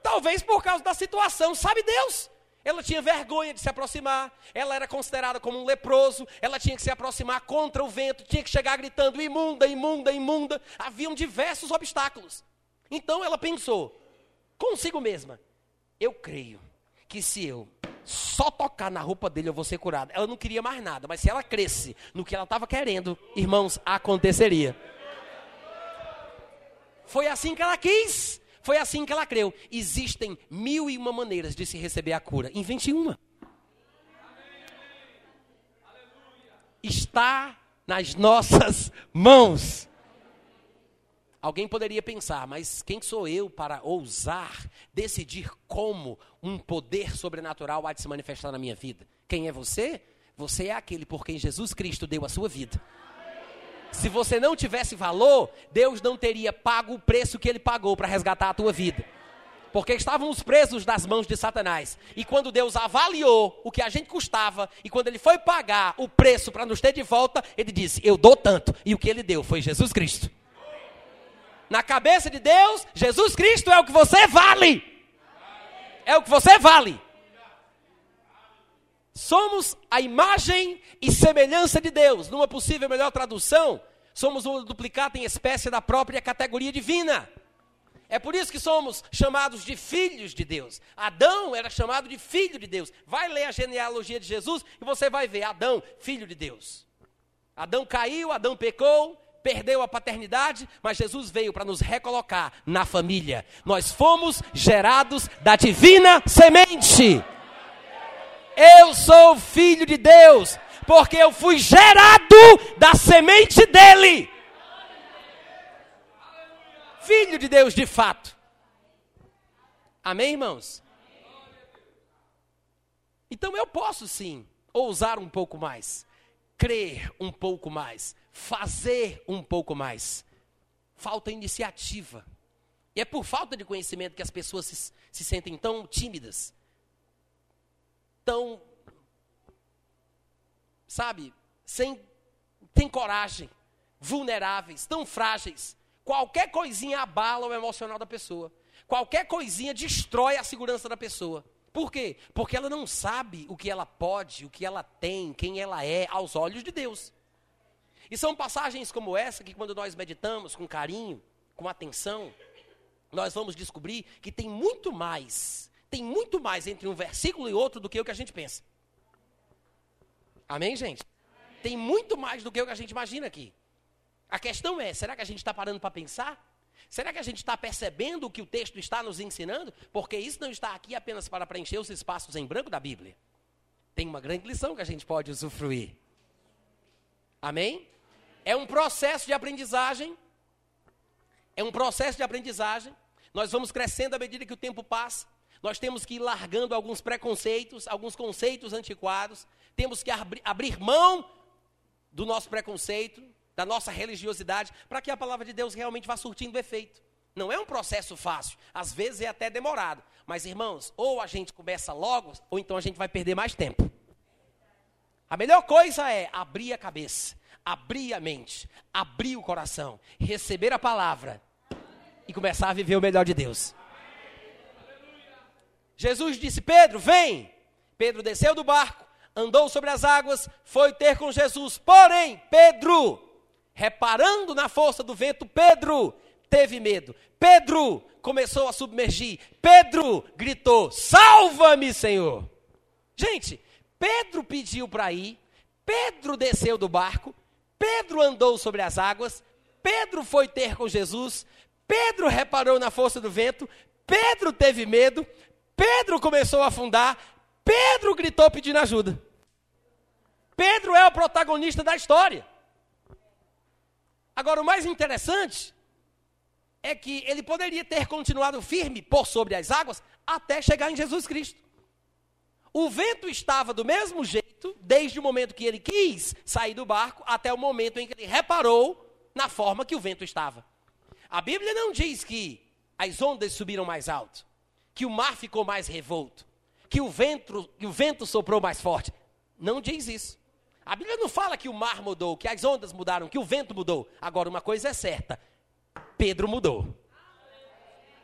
Talvez por causa da situação, sabe Deus? Ela tinha vergonha de se aproximar, ela era considerada como um leproso, ela tinha que se aproximar contra o vento, tinha que chegar gritando imunda, imunda, imunda. Haviam diversos obstáculos. Então ela pensou consigo mesma: eu creio que se eu só tocar na roupa dele eu vou ser curada. Ela não queria mais nada, mas se ela cresce no que ela estava querendo, irmãos, aconteceria. Foi assim que ela quis. Foi assim que ela creu. Existem mil e uma maneiras de se receber a cura. Invente uma. Está nas nossas mãos. Alguém poderia pensar, mas quem sou eu para ousar decidir como um poder sobrenatural há de se manifestar na minha vida? Quem é você? Você é aquele por quem Jesus Cristo deu a sua vida. Se você não tivesse valor, Deus não teria pago o preço que ele pagou para resgatar a tua vida. Porque estávamos presos das mãos de Satanás. E quando Deus avaliou o que a gente custava, e quando ele foi pagar o preço para nos ter de volta, ele disse: Eu dou tanto. E o que ele deu foi Jesus Cristo. Na cabeça de Deus, Jesus Cristo é o que você vale. É o que você vale. Somos a imagem e semelhança de Deus. Numa possível melhor tradução, somos um duplicado em espécie da própria categoria divina. É por isso que somos chamados de filhos de Deus. Adão era chamado de filho de Deus. Vai ler a genealogia de Jesus e você vai ver Adão, filho de Deus. Adão caiu, Adão pecou, perdeu a paternidade, mas Jesus veio para nos recolocar na família. Nós fomos gerados da divina semente. Eu sou filho de Deus, porque eu fui gerado da semente dele. Filho de Deus de fato. Amém, irmãos? Então eu posso sim ousar um pouco mais, crer um pouco mais, fazer um pouco mais. Falta iniciativa. E é por falta de conhecimento que as pessoas se, se sentem tão tímidas, tão, sabe, sem, tem coragem, vulneráveis, tão frágeis. Qualquer coisinha abala o emocional da pessoa. Qualquer coisinha destrói a segurança da pessoa. Por quê? Porque ela não sabe o que ela pode, o que ela tem, quem ela é aos olhos de Deus. E são passagens como essa que, quando nós meditamos com carinho, com atenção, nós vamos descobrir que tem muito mais, tem muito mais entre um versículo e outro do que o que a gente pensa. Amém, gente? Tem muito mais do que o que a gente imagina aqui. A questão é: será que a gente está parando para pensar? Será que a gente está percebendo o que o texto está nos ensinando? Porque isso não está aqui apenas para preencher os espaços em branco da Bíblia. Tem uma grande lição que a gente pode usufruir. Amém? É um processo de aprendizagem. É um processo de aprendizagem. Nós vamos crescendo à medida que o tempo passa. Nós temos que ir largando alguns preconceitos, alguns conceitos antiquados. Temos que abri abrir mão do nosso preconceito, da nossa religiosidade, para que a palavra de Deus realmente vá surtindo efeito. Não é um processo fácil, às vezes é até demorado. Mas, irmãos, ou a gente começa logo, ou então a gente vai perder mais tempo. A melhor coisa é abrir a cabeça, abrir a mente, abrir o coração, receber a palavra e começar a viver o melhor de Deus. Jesus disse: Pedro, vem. Pedro desceu do barco, andou sobre as águas, foi ter com Jesus. Porém, Pedro, reparando na força do vento, Pedro teve medo. Pedro começou a submergir. Pedro gritou: Salva-me, Senhor. Gente, Pedro pediu para ir. Pedro desceu do barco. Pedro andou sobre as águas, Pedro foi ter com Jesus, Pedro reparou na força do vento, Pedro teve medo, Pedro começou a afundar, Pedro gritou pedindo ajuda. Pedro é o protagonista da história. Agora, o mais interessante é que ele poderia ter continuado firme por sobre as águas até chegar em Jesus Cristo. O vento estava do mesmo jeito, desde o momento que ele quis sair do barco, até o momento em que ele reparou na forma que o vento estava. A Bíblia não diz que as ondas subiram mais alto, que o mar ficou mais revolto, que o vento, que o vento soprou mais forte. Não diz isso. A Bíblia não fala que o mar mudou, que as ondas mudaram, que o vento mudou. Agora, uma coisa é certa: Pedro mudou.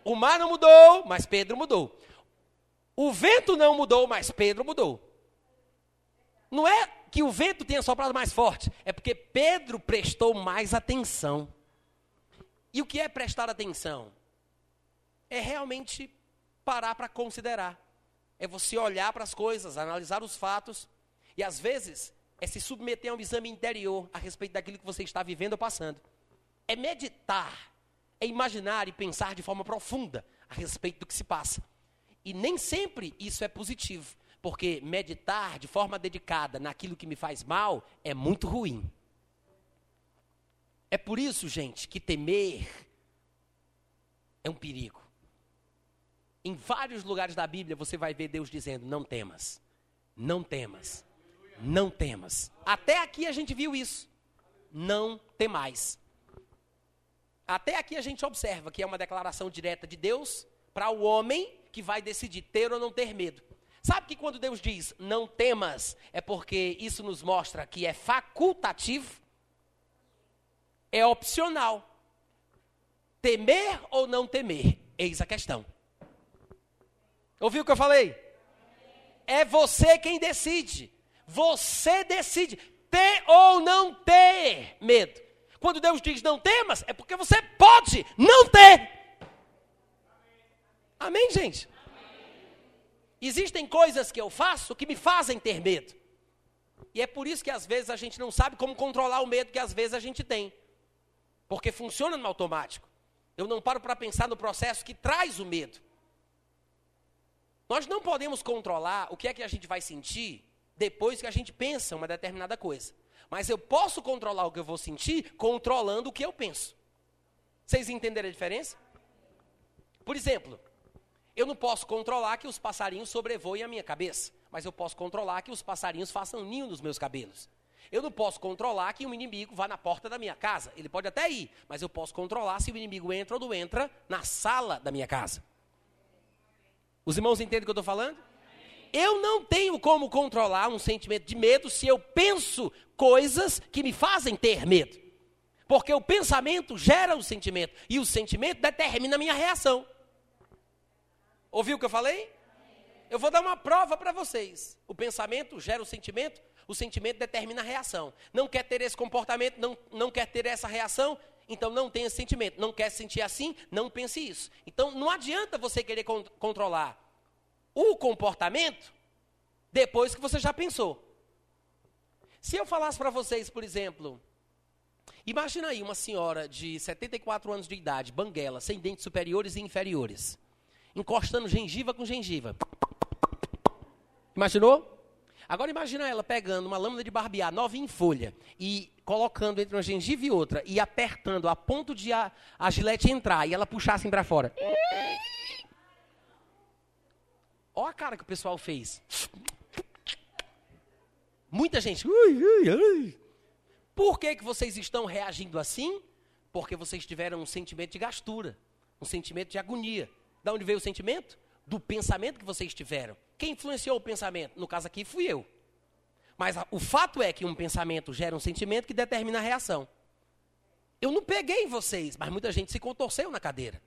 O mar não mudou, mas Pedro mudou. O vento não mudou, mas Pedro mudou. Não é que o vento tenha soprado mais forte, é porque Pedro prestou mais atenção. E o que é prestar atenção? É realmente parar para considerar. É você olhar para as coisas, analisar os fatos e às vezes é se submeter a um exame interior a respeito daquilo que você está vivendo ou passando. É meditar, é imaginar e pensar de forma profunda a respeito do que se passa. E nem sempre isso é positivo. Porque meditar de forma dedicada naquilo que me faz mal é muito ruim. É por isso, gente, que temer é um perigo. Em vários lugares da Bíblia você vai ver Deus dizendo: não temas, não temas, não temas. Até aqui a gente viu isso. Não temais. Até aqui a gente observa que é uma declaração direta de Deus para o homem que vai decidir ter ou não ter medo. Sabe que quando Deus diz não temas, é porque isso nos mostra que é facultativo, é opcional. Temer ou não temer? Eis a questão. Ouviu o que eu falei? É você quem decide. Você decide ter ou não ter medo. Quando Deus diz não temas, é porque você pode não ter. Amém, gente? Existem coisas que eu faço que me fazem ter medo. E é por isso que às vezes a gente não sabe como controlar o medo que às vezes a gente tem. Porque funciona no automático. Eu não paro para pensar no processo que traz o medo. Nós não podemos controlar o que é que a gente vai sentir depois que a gente pensa uma determinada coisa. Mas eu posso controlar o que eu vou sentir controlando o que eu penso. Vocês entenderam a diferença? Por exemplo, eu não posso controlar que os passarinhos sobrevoem a minha cabeça, mas eu posso controlar que os passarinhos façam ninho nos meus cabelos. Eu não posso controlar que um inimigo vá na porta da minha casa. Ele pode até ir, mas eu posso controlar se o inimigo entra ou não entra na sala da minha casa. Os irmãos entendem o que eu estou falando? Eu não tenho como controlar um sentimento de medo se eu penso coisas que me fazem ter medo. Porque o pensamento gera o sentimento e o sentimento determina a minha reação. Ouviu o que eu falei? Eu vou dar uma prova para vocês. O pensamento gera o sentimento, o sentimento determina a reação. Não quer ter esse comportamento, não, não quer ter essa reação, então não tenha sentimento. Não quer se sentir assim, não pense isso. Então não adianta você querer con controlar o comportamento depois que você já pensou. Se eu falasse para vocês, por exemplo, imagina aí uma senhora de 74 anos de idade, banguela, sem dentes superiores e inferiores, encostando gengiva com gengiva. Imaginou? Agora imagina ela pegando uma lâmina de barbear nova em folha e colocando entre uma gengiva e outra e apertando a ponto de a, a gilete entrar e ela puxar assim para fora. Olha a cara que o pessoal fez. Muita gente. Por que, que vocês estão reagindo assim? Porque vocês tiveram um sentimento de gastura, um sentimento de agonia. Da onde veio o sentimento? Do pensamento que vocês tiveram. Quem influenciou o pensamento? No caso aqui, fui eu. Mas o fato é que um pensamento gera um sentimento que determina a reação. Eu não peguei vocês, mas muita gente se contorceu na cadeira.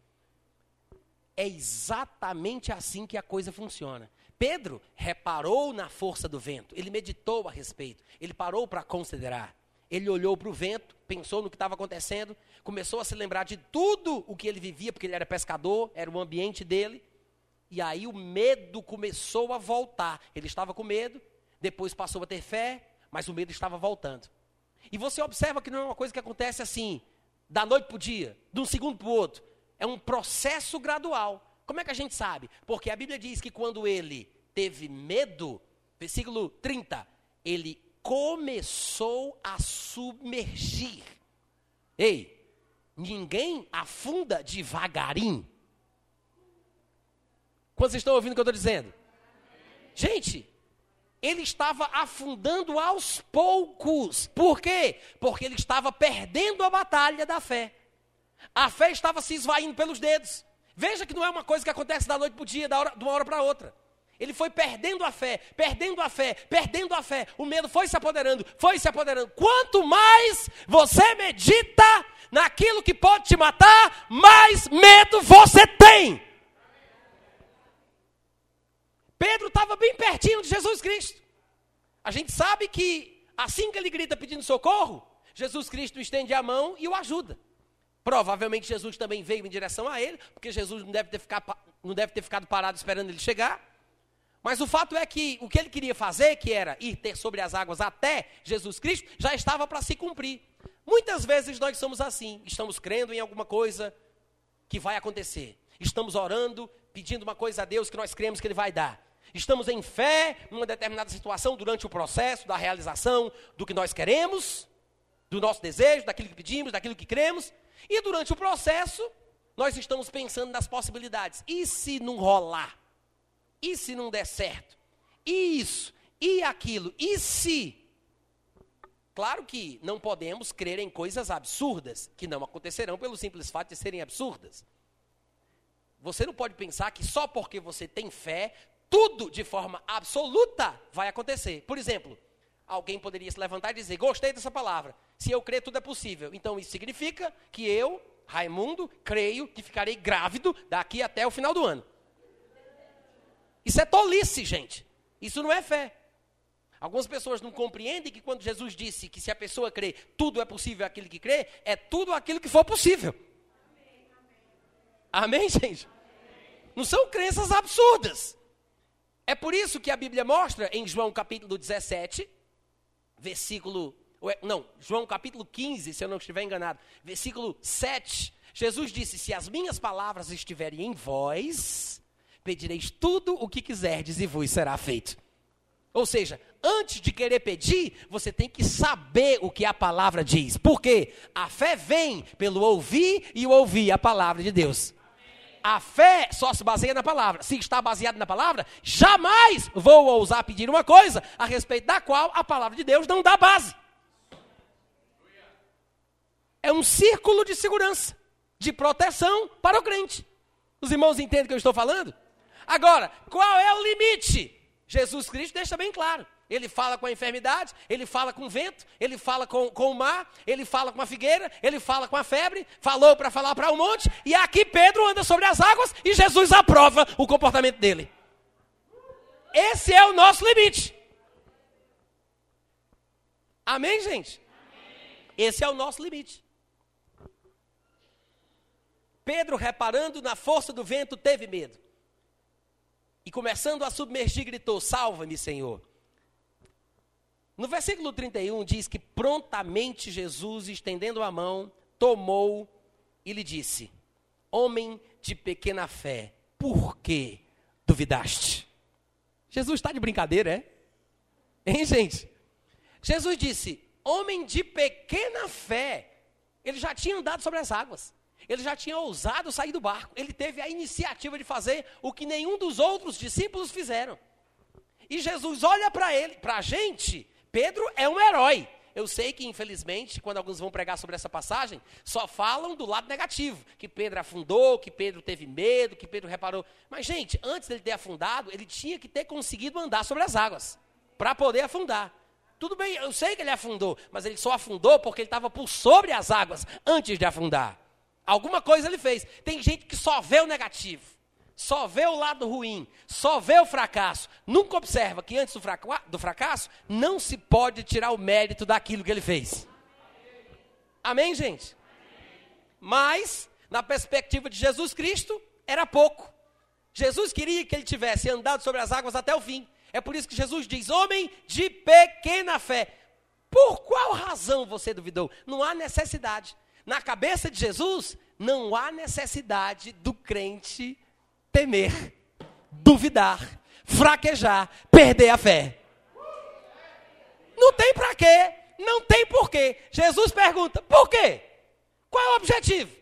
É exatamente assim que a coisa funciona. Pedro reparou na força do vento, ele meditou a respeito, ele parou para considerar. Ele olhou para o vento, pensou no que estava acontecendo, começou a se lembrar de tudo o que ele vivia, porque ele era pescador, era o ambiente dele. E aí o medo começou a voltar. Ele estava com medo, depois passou a ter fé, mas o medo estava voltando. E você observa que não é uma coisa que acontece assim, da noite para o dia, de um segundo para o outro. É um processo gradual. Como é que a gente sabe? Porque a Bíblia diz que quando ele teve medo, versículo 30, ele começou a submergir. Ei, ninguém afunda devagarinho. Vocês estão ouvindo o que eu estou dizendo? Gente, ele estava afundando aos poucos. Por quê? Porque ele estava perdendo a batalha da fé. A fé estava se esvaindo pelos dedos. Veja que não é uma coisa que acontece da noite para o dia, da hora, de uma hora para outra. Ele foi perdendo a fé, perdendo a fé, perdendo a fé. O medo foi se apoderando, foi se apoderando. Quanto mais você medita naquilo que pode te matar, mais medo você tem. Pedro estava bem pertinho de Jesus Cristo. A gente sabe que assim que ele grita pedindo socorro, Jesus Cristo estende a mão e o ajuda. Provavelmente Jesus também veio em direção a ele, porque Jesus não deve ter ficado, não deve ter ficado parado esperando ele chegar. Mas o fato é que o que ele queria fazer, que era ir ter sobre as águas até Jesus Cristo, já estava para se cumprir. Muitas vezes nós somos assim, estamos crendo em alguma coisa que vai acontecer. Estamos orando, pedindo uma coisa a Deus que nós cremos que Ele vai dar. Estamos em fé numa determinada situação durante o processo da realização do que nós queremos, do nosso desejo, daquilo que pedimos, daquilo que cremos. E durante o processo, nós estamos pensando nas possibilidades. E se não rolar? E se não der certo? E isso? E aquilo? E se? Claro que não podemos crer em coisas absurdas, que não acontecerão pelo simples fato de serem absurdas. Você não pode pensar que só porque você tem fé, tudo de forma absoluta vai acontecer. Por exemplo, alguém poderia se levantar e dizer: Gostei dessa palavra. Se eu crer, tudo é possível. Então isso significa que eu, Raimundo, creio que ficarei grávido daqui até o final do ano. Isso é tolice, gente. Isso não é fé. Algumas pessoas não compreendem que quando Jesus disse que se a pessoa crê, tudo é possível aquilo que crê, é tudo aquilo que for possível. Amém, gente? Não são crenças absurdas. É por isso que a Bíblia mostra em João capítulo 17, versículo. Não, João capítulo 15, se eu não estiver enganado, versículo 7. Jesus disse: Se as minhas palavras estiverem em vós, pedireis tudo o que quiserdes e vos será feito. Ou seja, antes de querer pedir, você tem que saber o que a palavra diz. Por quê? A fé vem pelo ouvir e ouvir a palavra de Deus. A fé só se baseia na palavra. Se está baseado na palavra, jamais vou ousar pedir uma coisa a respeito da qual a palavra de Deus não dá base. É um círculo de segurança, de proteção para o crente. Os irmãos entendem o que eu estou falando? Agora, qual é o limite? Jesus Cristo deixa bem claro. Ele fala com a enfermidade, ele fala com o vento, ele fala com, com o mar, ele fala com a figueira, ele fala com a febre, falou para falar para o um monte, e aqui Pedro anda sobre as águas e Jesus aprova o comportamento dele. Esse é o nosso limite. Amém, gente? Esse é o nosso limite. Pedro, reparando na força do vento, teve medo. E começando a submergir, gritou: Salva-me, Senhor. No versículo 31 diz que prontamente Jesus, estendendo a mão, tomou e lhe disse: Homem de pequena fé, por que duvidaste? Jesus está de brincadeira, é? Hein, gente? Jesus disse: Homem de pequena fé. Ele já tinha andado sobre as águas. Ele já tinha ousado sair do barco. Ele teve a iniciativa de fazer o que nenhum dos outros discípulos fizeram. E Jesus olha para ele, para a gente. Pedro é um herói. Eu sei que, infelizmente, quando alguns vão pregar sobre essa passagem, só falam do lado negativo. Que Pedro afundou, que Pedro teve medo, que Pedro reparou. Mas, gente, antes dele ter afundado, ele tinha que ter conseguido andar sobre as águas. Para poder afundar. Tudo bem, eu sei que ele afundou, mas ele só afundou porque ele estava por sobre as águas antes de afundar. Alguma coisa ele fez. Tem gente que só vê o negativo, só vê o lado ruim, só vê o fracasso. Nunca observa que antes do, fracasso não se pode tirar o mérito daquilo que ele fez. Amém, gente? Mas, na perspectiva de Jesus Cristo, era pouco. Jesus queria que ele tivesse andado sobre as águas até o fim. É por isso que Jesus diz: Homem de pequena fé. Por qual razão você duvidou? Não há necessidade. Na cabeça de Jesus, não há necessidade do crente temer, duvidar, fraquejar, perder a fé. Não tem para quê, não tem porquê. Jesus pergunta: por quê? Qual é o objetivo?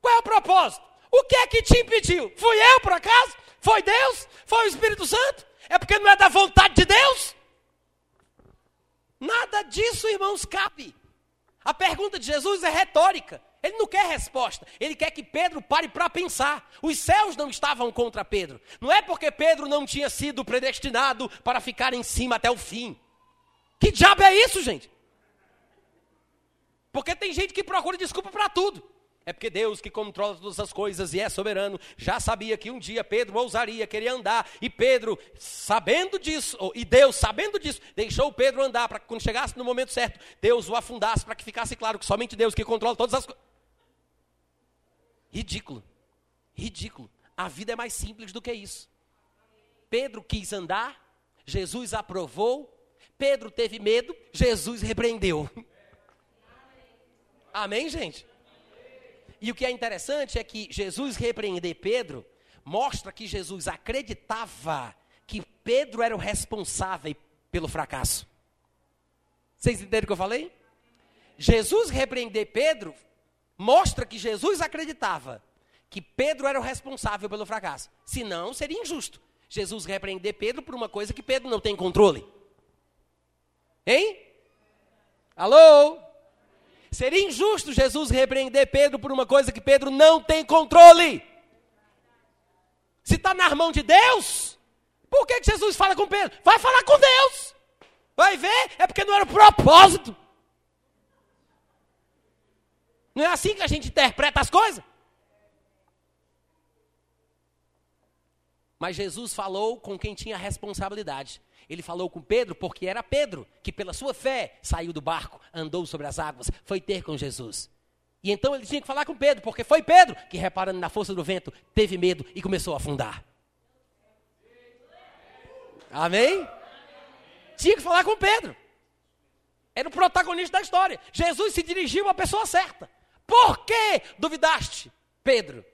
Qual é o propósito? O que é que te impediu? Fui eu, por acaso? Foi Deus? Foi o Espírito Santo? É porque não é da vontade de Deus? Nada disso, irmãos, cabe. A pergunta de Jesus é retórica. Ele não quer resposta. Ele quer que Pedro pare para pensar. Os céus não estavam contra Pedro. Não é porque Pedro não tinha sido predestinado para ficar em cima até o fim. Que diabo é isso, gente? Porque tem gente que procura desculpa para tudo. É porque Deus que controla todas as coisas e é soberano, já sabia que um dia Pedro ousaria querer andar, e Pedro, sabendo disso, e Deus sabendo disso, deixou Pedro andar para que quando chegasse no momento certo, Deus o afundasse para que ficasse claro que somente Deus que controla todas as coisas. Ridículo. Ridículo. A vida é mais simples do que isso. Pedro quis andar, Jesus aprovou, Pedro teve medo, Jesus repreendeu. Amém, gente? E o que é interessante é que Jesus repreender Pedro mostra que Jesus acreditava que Pedro era o responsável pelo fracasso. Vocês entenderam o que eu falei? Jesus repreender Pedro mostra que Jesus acreditava que Pedro era o responsável pelo fracasso. Senão, seria injusto. Jesus repreender Pedro por uma coisa que Pedro não tem controle. Hein? Alô? Seria injusto Jesus repreender Pedro por uma coisa que Pedro não tem controle. Se está na mão de Deus, por que, que Jesus fala com Pedro? Vai falar com Deus. Vai ver? É porque não era o propósito. Não é assim que a gente interpreta as coisas? Mas Jesus falou com quem tinha responsabilidade. Ele falou com Pedro porque era Pedro que, pela sua fé, saiu do barco, andou sobre as águas, foi ter com Jesus. E então ele tinha que falar com Pedro, porque foi Pedro que, reparando na força do vento, teve medo e começou a afundar. Amém? Tinha que falar com Pedro. Era o protagonista da história. Jesus se dirigiu à pessoa certa. Por que duvidaste, Pedro?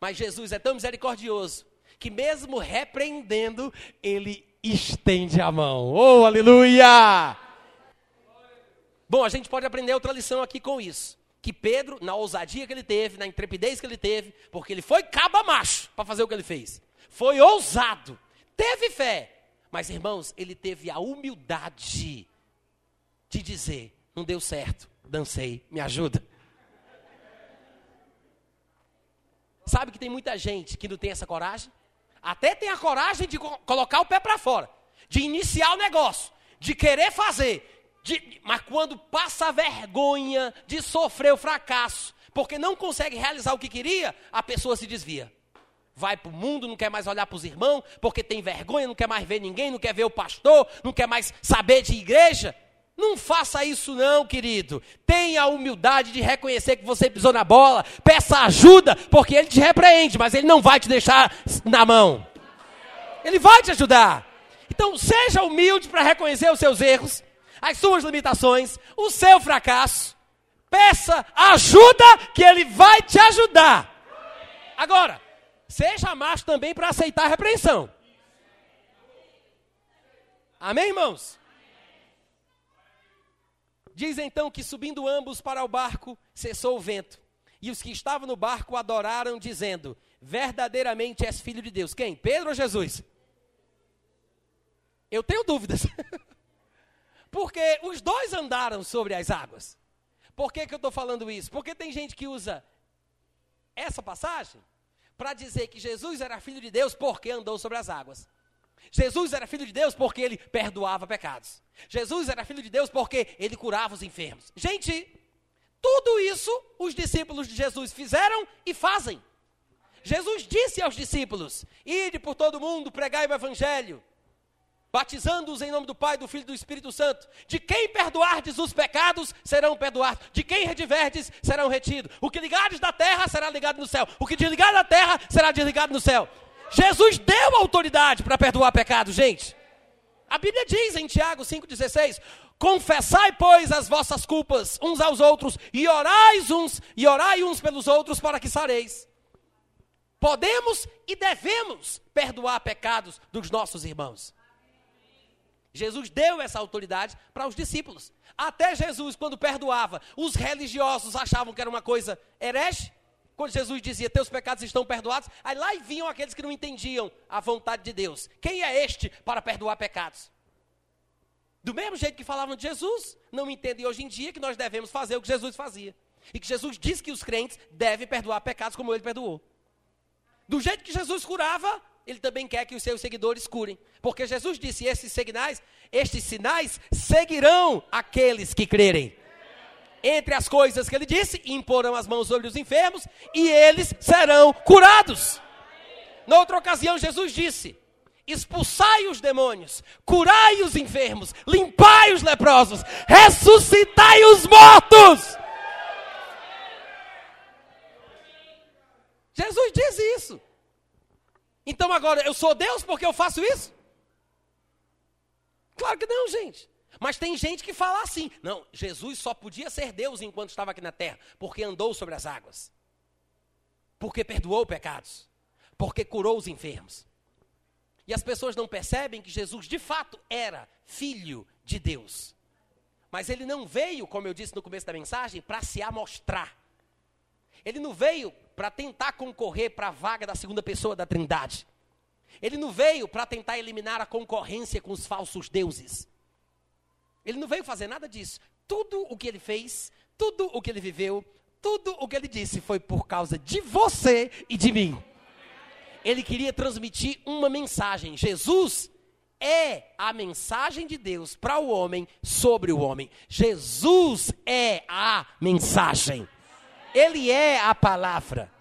Mas Jesus é tão misericordioso que, mesmo repreendendo, ele estende a mão. Oh, aleluia! Bom, a gente pode aprender outra lição aqui com isso. Que Pedro, na ousadia que ele teve, na intrepidez que ele teve, porque ele foi caba macho para fazer o que ele fez. Foi ousado, teve fé. Mas, irmãos, ele teve a humildade de dizer: não deu certo, dancei, me ajuda. Sabe que tem muita gente que não tem essa coragem? Até tem a coragem de colocar o pé para fora, de iniciar o negócio, de querer fazer, de, mas quando passa a vergonha de sofrer o fracasso, porque não consegue realizar o que queria, a pessoa se desvia. Vai para o mundo, não quer mais olhar para os irmãos, porque tem vergonha, não quer mais ver ninguém, não quer ver o pastor, não quer mais saber de igreja. Não faça isso não, querido. Tenha a humildade de reconhecer que você pisou na bola. Peça ajuda, porque ele te repreende, mas ele não vai te deixar na mão. Ele vai te ajudar. Então, seja humilde para reconhecer os seus erros, as suas limitações, o seu fracasso. Peça ajuda, que ele vai te ajudar. Agora, seja macho também para aceitar a repreensão. Amém, irmãos? Diz então que subindo ambos para o barco, cessou o vento. E os que estavam no barco adoraram, dizendo: Verdadeiramente és filho de Deus. Quem? Pedro ou Jesus? Eu tenho dúvidas. Porque os dois andaram sobre as águas. Por que, que eu estou falando isso? Porque tem gente que usa essa passagem para dizer que Jesus era filho de Deus porque andou sobre as águas. Jesus era filho de Deus porque ele perdoava pecados. Jesus era filho de Deus porque ele curava os enfermos. Gente, tudo isso os discípulos de Jesus fizeram e fazem. Jesus disse aos discípulos: Ide por todo mundo, pregai o evangelho, batizando-os em nome do Pai, do Filho e do Espírito Santo. De quem perdoardes os pecados, serão perdoados. De quem retiverdes, serão retidos. O que ligares da terra, será ligado no céu. O que desligar da terra, será desligado no céu. Jesus deu autoridade para perdoar pecados, gente. A Bíblia diz em Tiago 5,16: Confessai, pois, as vossas culpas uns aos outros, e orai uns, e orai uns pelos outros para que sareis. Podemos e devemos perdoar pecados dos nossos irmãos. Jesus deu essa autoridade para os discípulos. Até Jesus, quando perdoava, os religiosos achavam que era uma coisa herege. Quando Jesus dizia, teus pecados estão perdoados, aí lá vinham aqueles que não entendiam a vontade de Deus. Quem é este para perdoar pecados? Do mesmo jeito que falavam de Jesus, não entendem hoje em dia que nós devemos fazer o que Jesus fazia. E que Jesus disse que os crentes devem perdoar pecados como ele perdoou. Do jeito que Jesus curava, ele também quer que os seus seguidores curem. Porque Jesus disse: esses sinais, estes sinais seguirão aqueles que crerem entre as coisas que ele disse, imporão as mãos sobre os enfermos e eles serão curados. Noutra ocasião, Jesus disse: expulsai os demônios, curai os enfermos, limpai os leprosos, ressuscitai os mortos. Jesus diz isso. Então agora eu sou Deus porque eu faço isso? Claro que não, gente. Mas tem gente que fala assim: não, Jesus só podia ser Deus enquanto estava aqui na terra, porque andou sobre as águas, porque perdoou pecados, porque curou os enfermos. E as pessoas não percebem que Jesus de fato era filho de Deus. Mas ele não veio, como eu disse no começo da mensagem, para se amostrar. Ele não veio para tentar concorrer para a vaga da segunda pessoa da Trindade. Ele não veio para tentar eliminar a concorrência com os falsos deuses. Ele não veio fazer nada disso. Tudo o que ele fez, tudo o que ele viveu, tudo o que ele disse foi por causa de você e de mim. Ele queria transmitir uma mensagem. Jesus é a mensagem de Deus para o homem sobre o homem. Jesus é a mensagem. Ele é a palavra.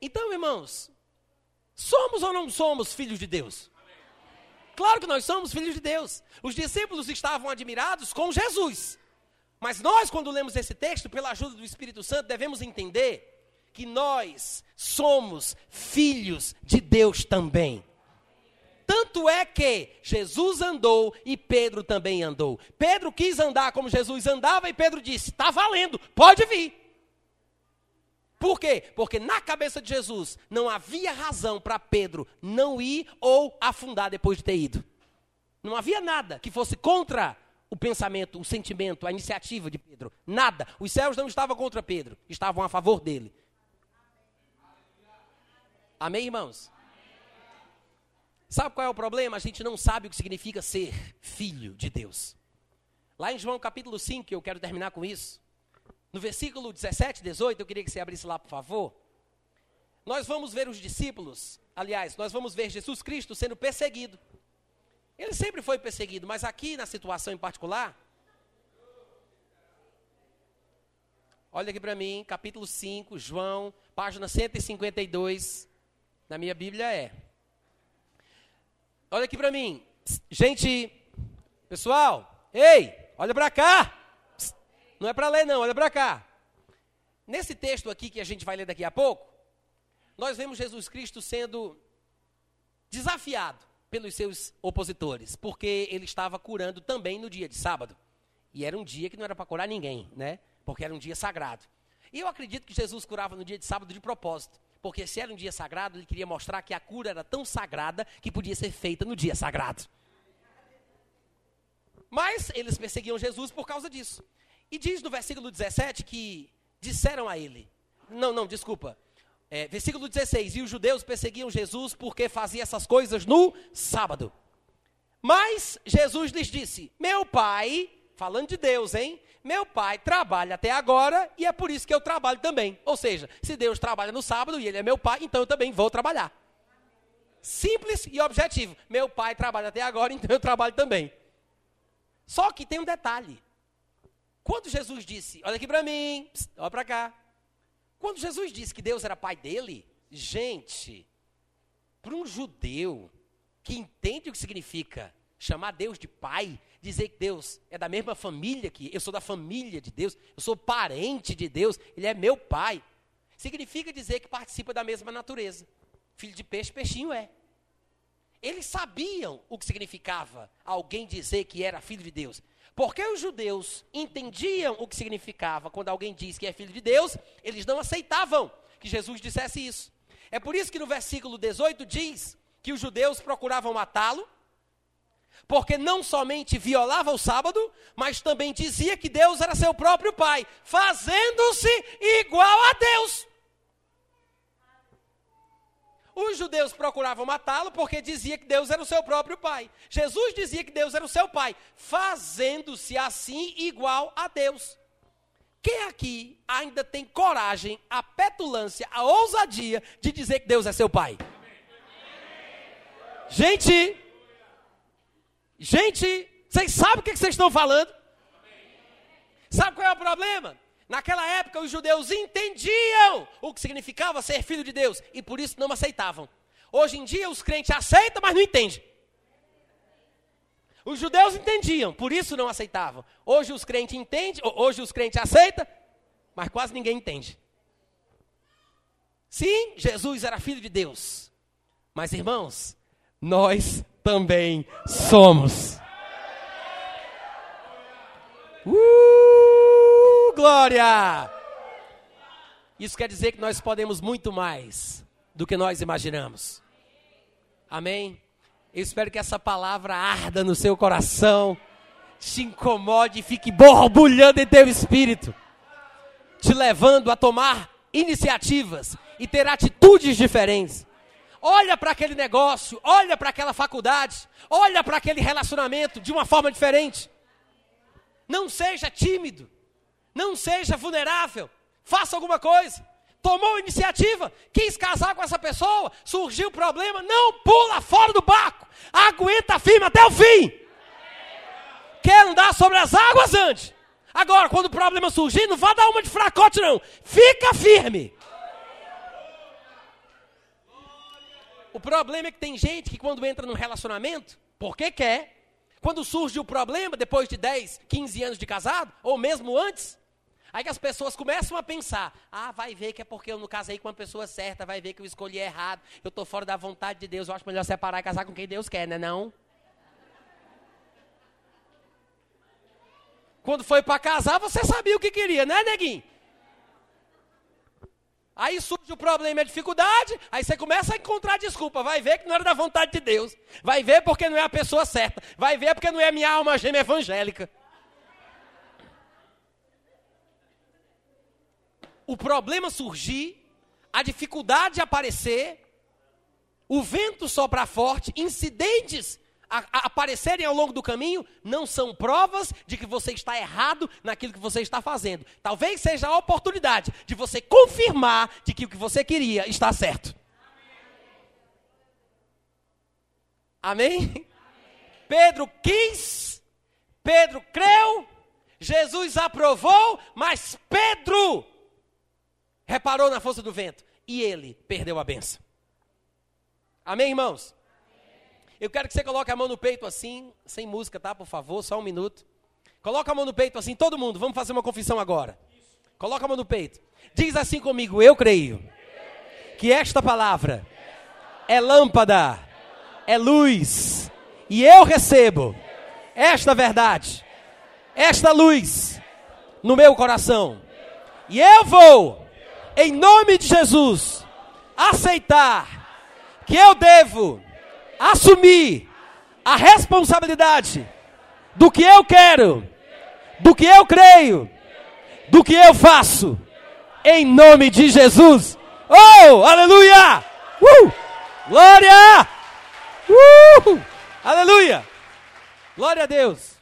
Então, irmãos, somos ou não somos filhos de Deus? Claro que nós somos filhos de Deus. Os discípulos estavam admirados com Jesus. Mas nós, quando lemos esse texto, pela ajuda do Espírito Santo, devemos entender que nós somos filhos de Deus também. Tanto é que Jesus andou e Pedro também andou. Pedro quis andar como Jesus andava e Pedro disse: está valendo, pode vir. Por quê? Porque na cabeça de Jesus não havia razão para Pedro não ir ou afundar depois de ter ido. Não havia nada que fosse contra o pensamento, o sentimento, a iniciativa de Pedro. Nada. Os céus não estavam contra Pedro, estavam a favor dele. Amém, irmãos? Sabe qual é o problema? A gente não sabe o que significa ser filho de Deus. Lá em João capítulo 5, eu quero terminar com isso. No versículo 17, 18, eu queria que você abrisse lá, por favor. Nós vamos ver os discípulos, aliás, nós vamos ver Jesus Cristo sendo perseguido. Ele sempre foi perseguido, mas aqui na situação em particular, olha aqui para mim, capítulo 5, João, página 152, na minha Bíblia é. Olha aqui para mim, gente, pessoal, ei, olha para cá. Não é para ler, não, olha para cá. Nesse texto aqui que a gente vai ler daqui a pouco, nós vemos Jesus Cristo sendo desafiado pelos seus opositores, porque ele estava curando também no dia de sábado. E era um dia que não era para curar ninguém, né? Porque era um dia sagrado. E eu acredito que Jesus curava no dia de sábado de propósito, porque se era um dia sagrado, ele queria mostrar que a cura era tão sagrada que podia ser feita no dia sagrado. Mas eles perseguiam Jesus por causa disso. E diz no versículo 17 que disseram a ele. Não, não, desculpa. É, versículo 16: E os judeus perseguiam Jesus porque fazia essas coisas no sábado. Mas Jesus lhes disse: Meu pai, falando de Deus, hein? Meu pai trabalha até agora e é por isso que eu trabalho também. Ou seja, se Deus trabalha no sábado e ele é meu pai, então eu também vou trabalhar. Simples e objetivo. Meu pai trabalha até agora, então eu trabalho também. Só que tem um detalhe. Quando Jesus disse, olha aqui para mim, pss, olha para cá. Quando Jesus disse que Deus era pai dele, gente, para um judeu que entende o que significa chamar Deus de pai, dizer que Deus é da mesma família que eu sou da família de Deus, eu sou parente de Deus, ele é meu pai, significa dizer que participa da mesma natureza. Filho de peixe, peixinho é. Eles sabiam o que significava alguém dizer que era filho de Deus. Porque os judeus entendiam o que significava quando alguém diz que é filho de Deus, eles não aceitavam que Jesus dissesse isso. É por isso que no versículo 18 diz que os judeus procuravam matá-lo, porque não somente violava o sábado, mas também dizia que Deus era seu próprio pai, fazendo-se igual a Deus. Os judeus procuravam matá-lo porque dizia que Deus era o seu próprio pai. Jesus dizia que Deus era o seu pai, fazendo-se assim igual a Deus. Quem aqui ainda tem coragem, a petulância, a ousadia de dizer que Deus é seu pai? Gente, gente, vocês sabem o que vocês estão falando? Sabe qual é o problema? Naquela época, os judeus entendiam o que significava ser filho de Deus e por isso não aceitavam. Hoje em dia, os crentes aceitam, mas não entendem. Os judeus entendiam, por isso não aceitavam. Hoje os crentes entendem, hoje os crentes aceitam, mas quase ninguém entende. Sim, Jesus era filho de Deus. Mas irmãos, nós também somos. Uh! Glória! Isso quer dizer que nós podemos muito mais do que nós imaginamos. Amém? Eu espero que essa palavra arda no seu coração, te incomode e fique borbulhando em teu espírito, te levando a tomar iniciativas e ter atitudes diferentes. Olha para aquele negócio, olha para aquela faculdade, olha para aquele relacionamento de uma forma diferente. Não seja tímido, não seja vulnerável, faça alguma coisa. Tomou iniciativa, quis casar com essa pessoa, surgiu problema, não pula fora do barco, aguenta firme até o fim. Quer andar sobre as águas antes. Agora, quando o problema surgir, não vá dar uma de fracote, não. Fica firme. O problema é que tem gente que quando entra num relacionamento, porque quer, quando surge o problema, depois de 10, 15 anos de casado, ou mesmo antes, aí que as pessoas começam a pensar: ah, vai ver que é porque eu não casei com uma pessoa certa, vai ver que eu escolhi errado, eu estou fora da vontade de Deus, eu acho melhor separar e casar com quem Deus quer, né? Não. Quando foi para casar, você sabia o que queria, né, neguinho? Aí surge o problema e a dificuldade, aí você começa a encontrar desculpa. Vai ver que não era da vontade de Deus. Vai ver porque não é a pessoa certa. Vai ver porque não é a minha alma gêmea evangélica. O problema surgir, a dificuldade aparecer, o vento soprar forte, incidentes a, a aparecerem ao longo do caminho não são provas de que você está errado naquilo que você está fazendo. Talvez seja a oportunidade de você confirmar de que o que você queria está certo. Amém? Amém? Pedro quis, Pedro creu, Jesus aprovou, mas Pedro reparou na força do vento e ele perdeu a benção. Amém, irmãos? Eu quero que você coloque a mão no peito assim, sem música, tá? Por favor, só um minuto. Coloca a mão no peito assim, todo mundo. Vamos fazer uma confissão agora. Coloca a mão no peito. Diz assim comigo: Eu creio que esta palavra é lâmpada, é luz, e eu recebo esta verdade, esta luz no meu coração. E eu vou, em nome de Jesus, aceitar que eu devo assumir a responsabilidade do que eu quero, do que eu creio, do que eu faço, em nome de Jesus. Oh, aleluia! Uh! Glória! Uh! Aleluia! Glória a Deus!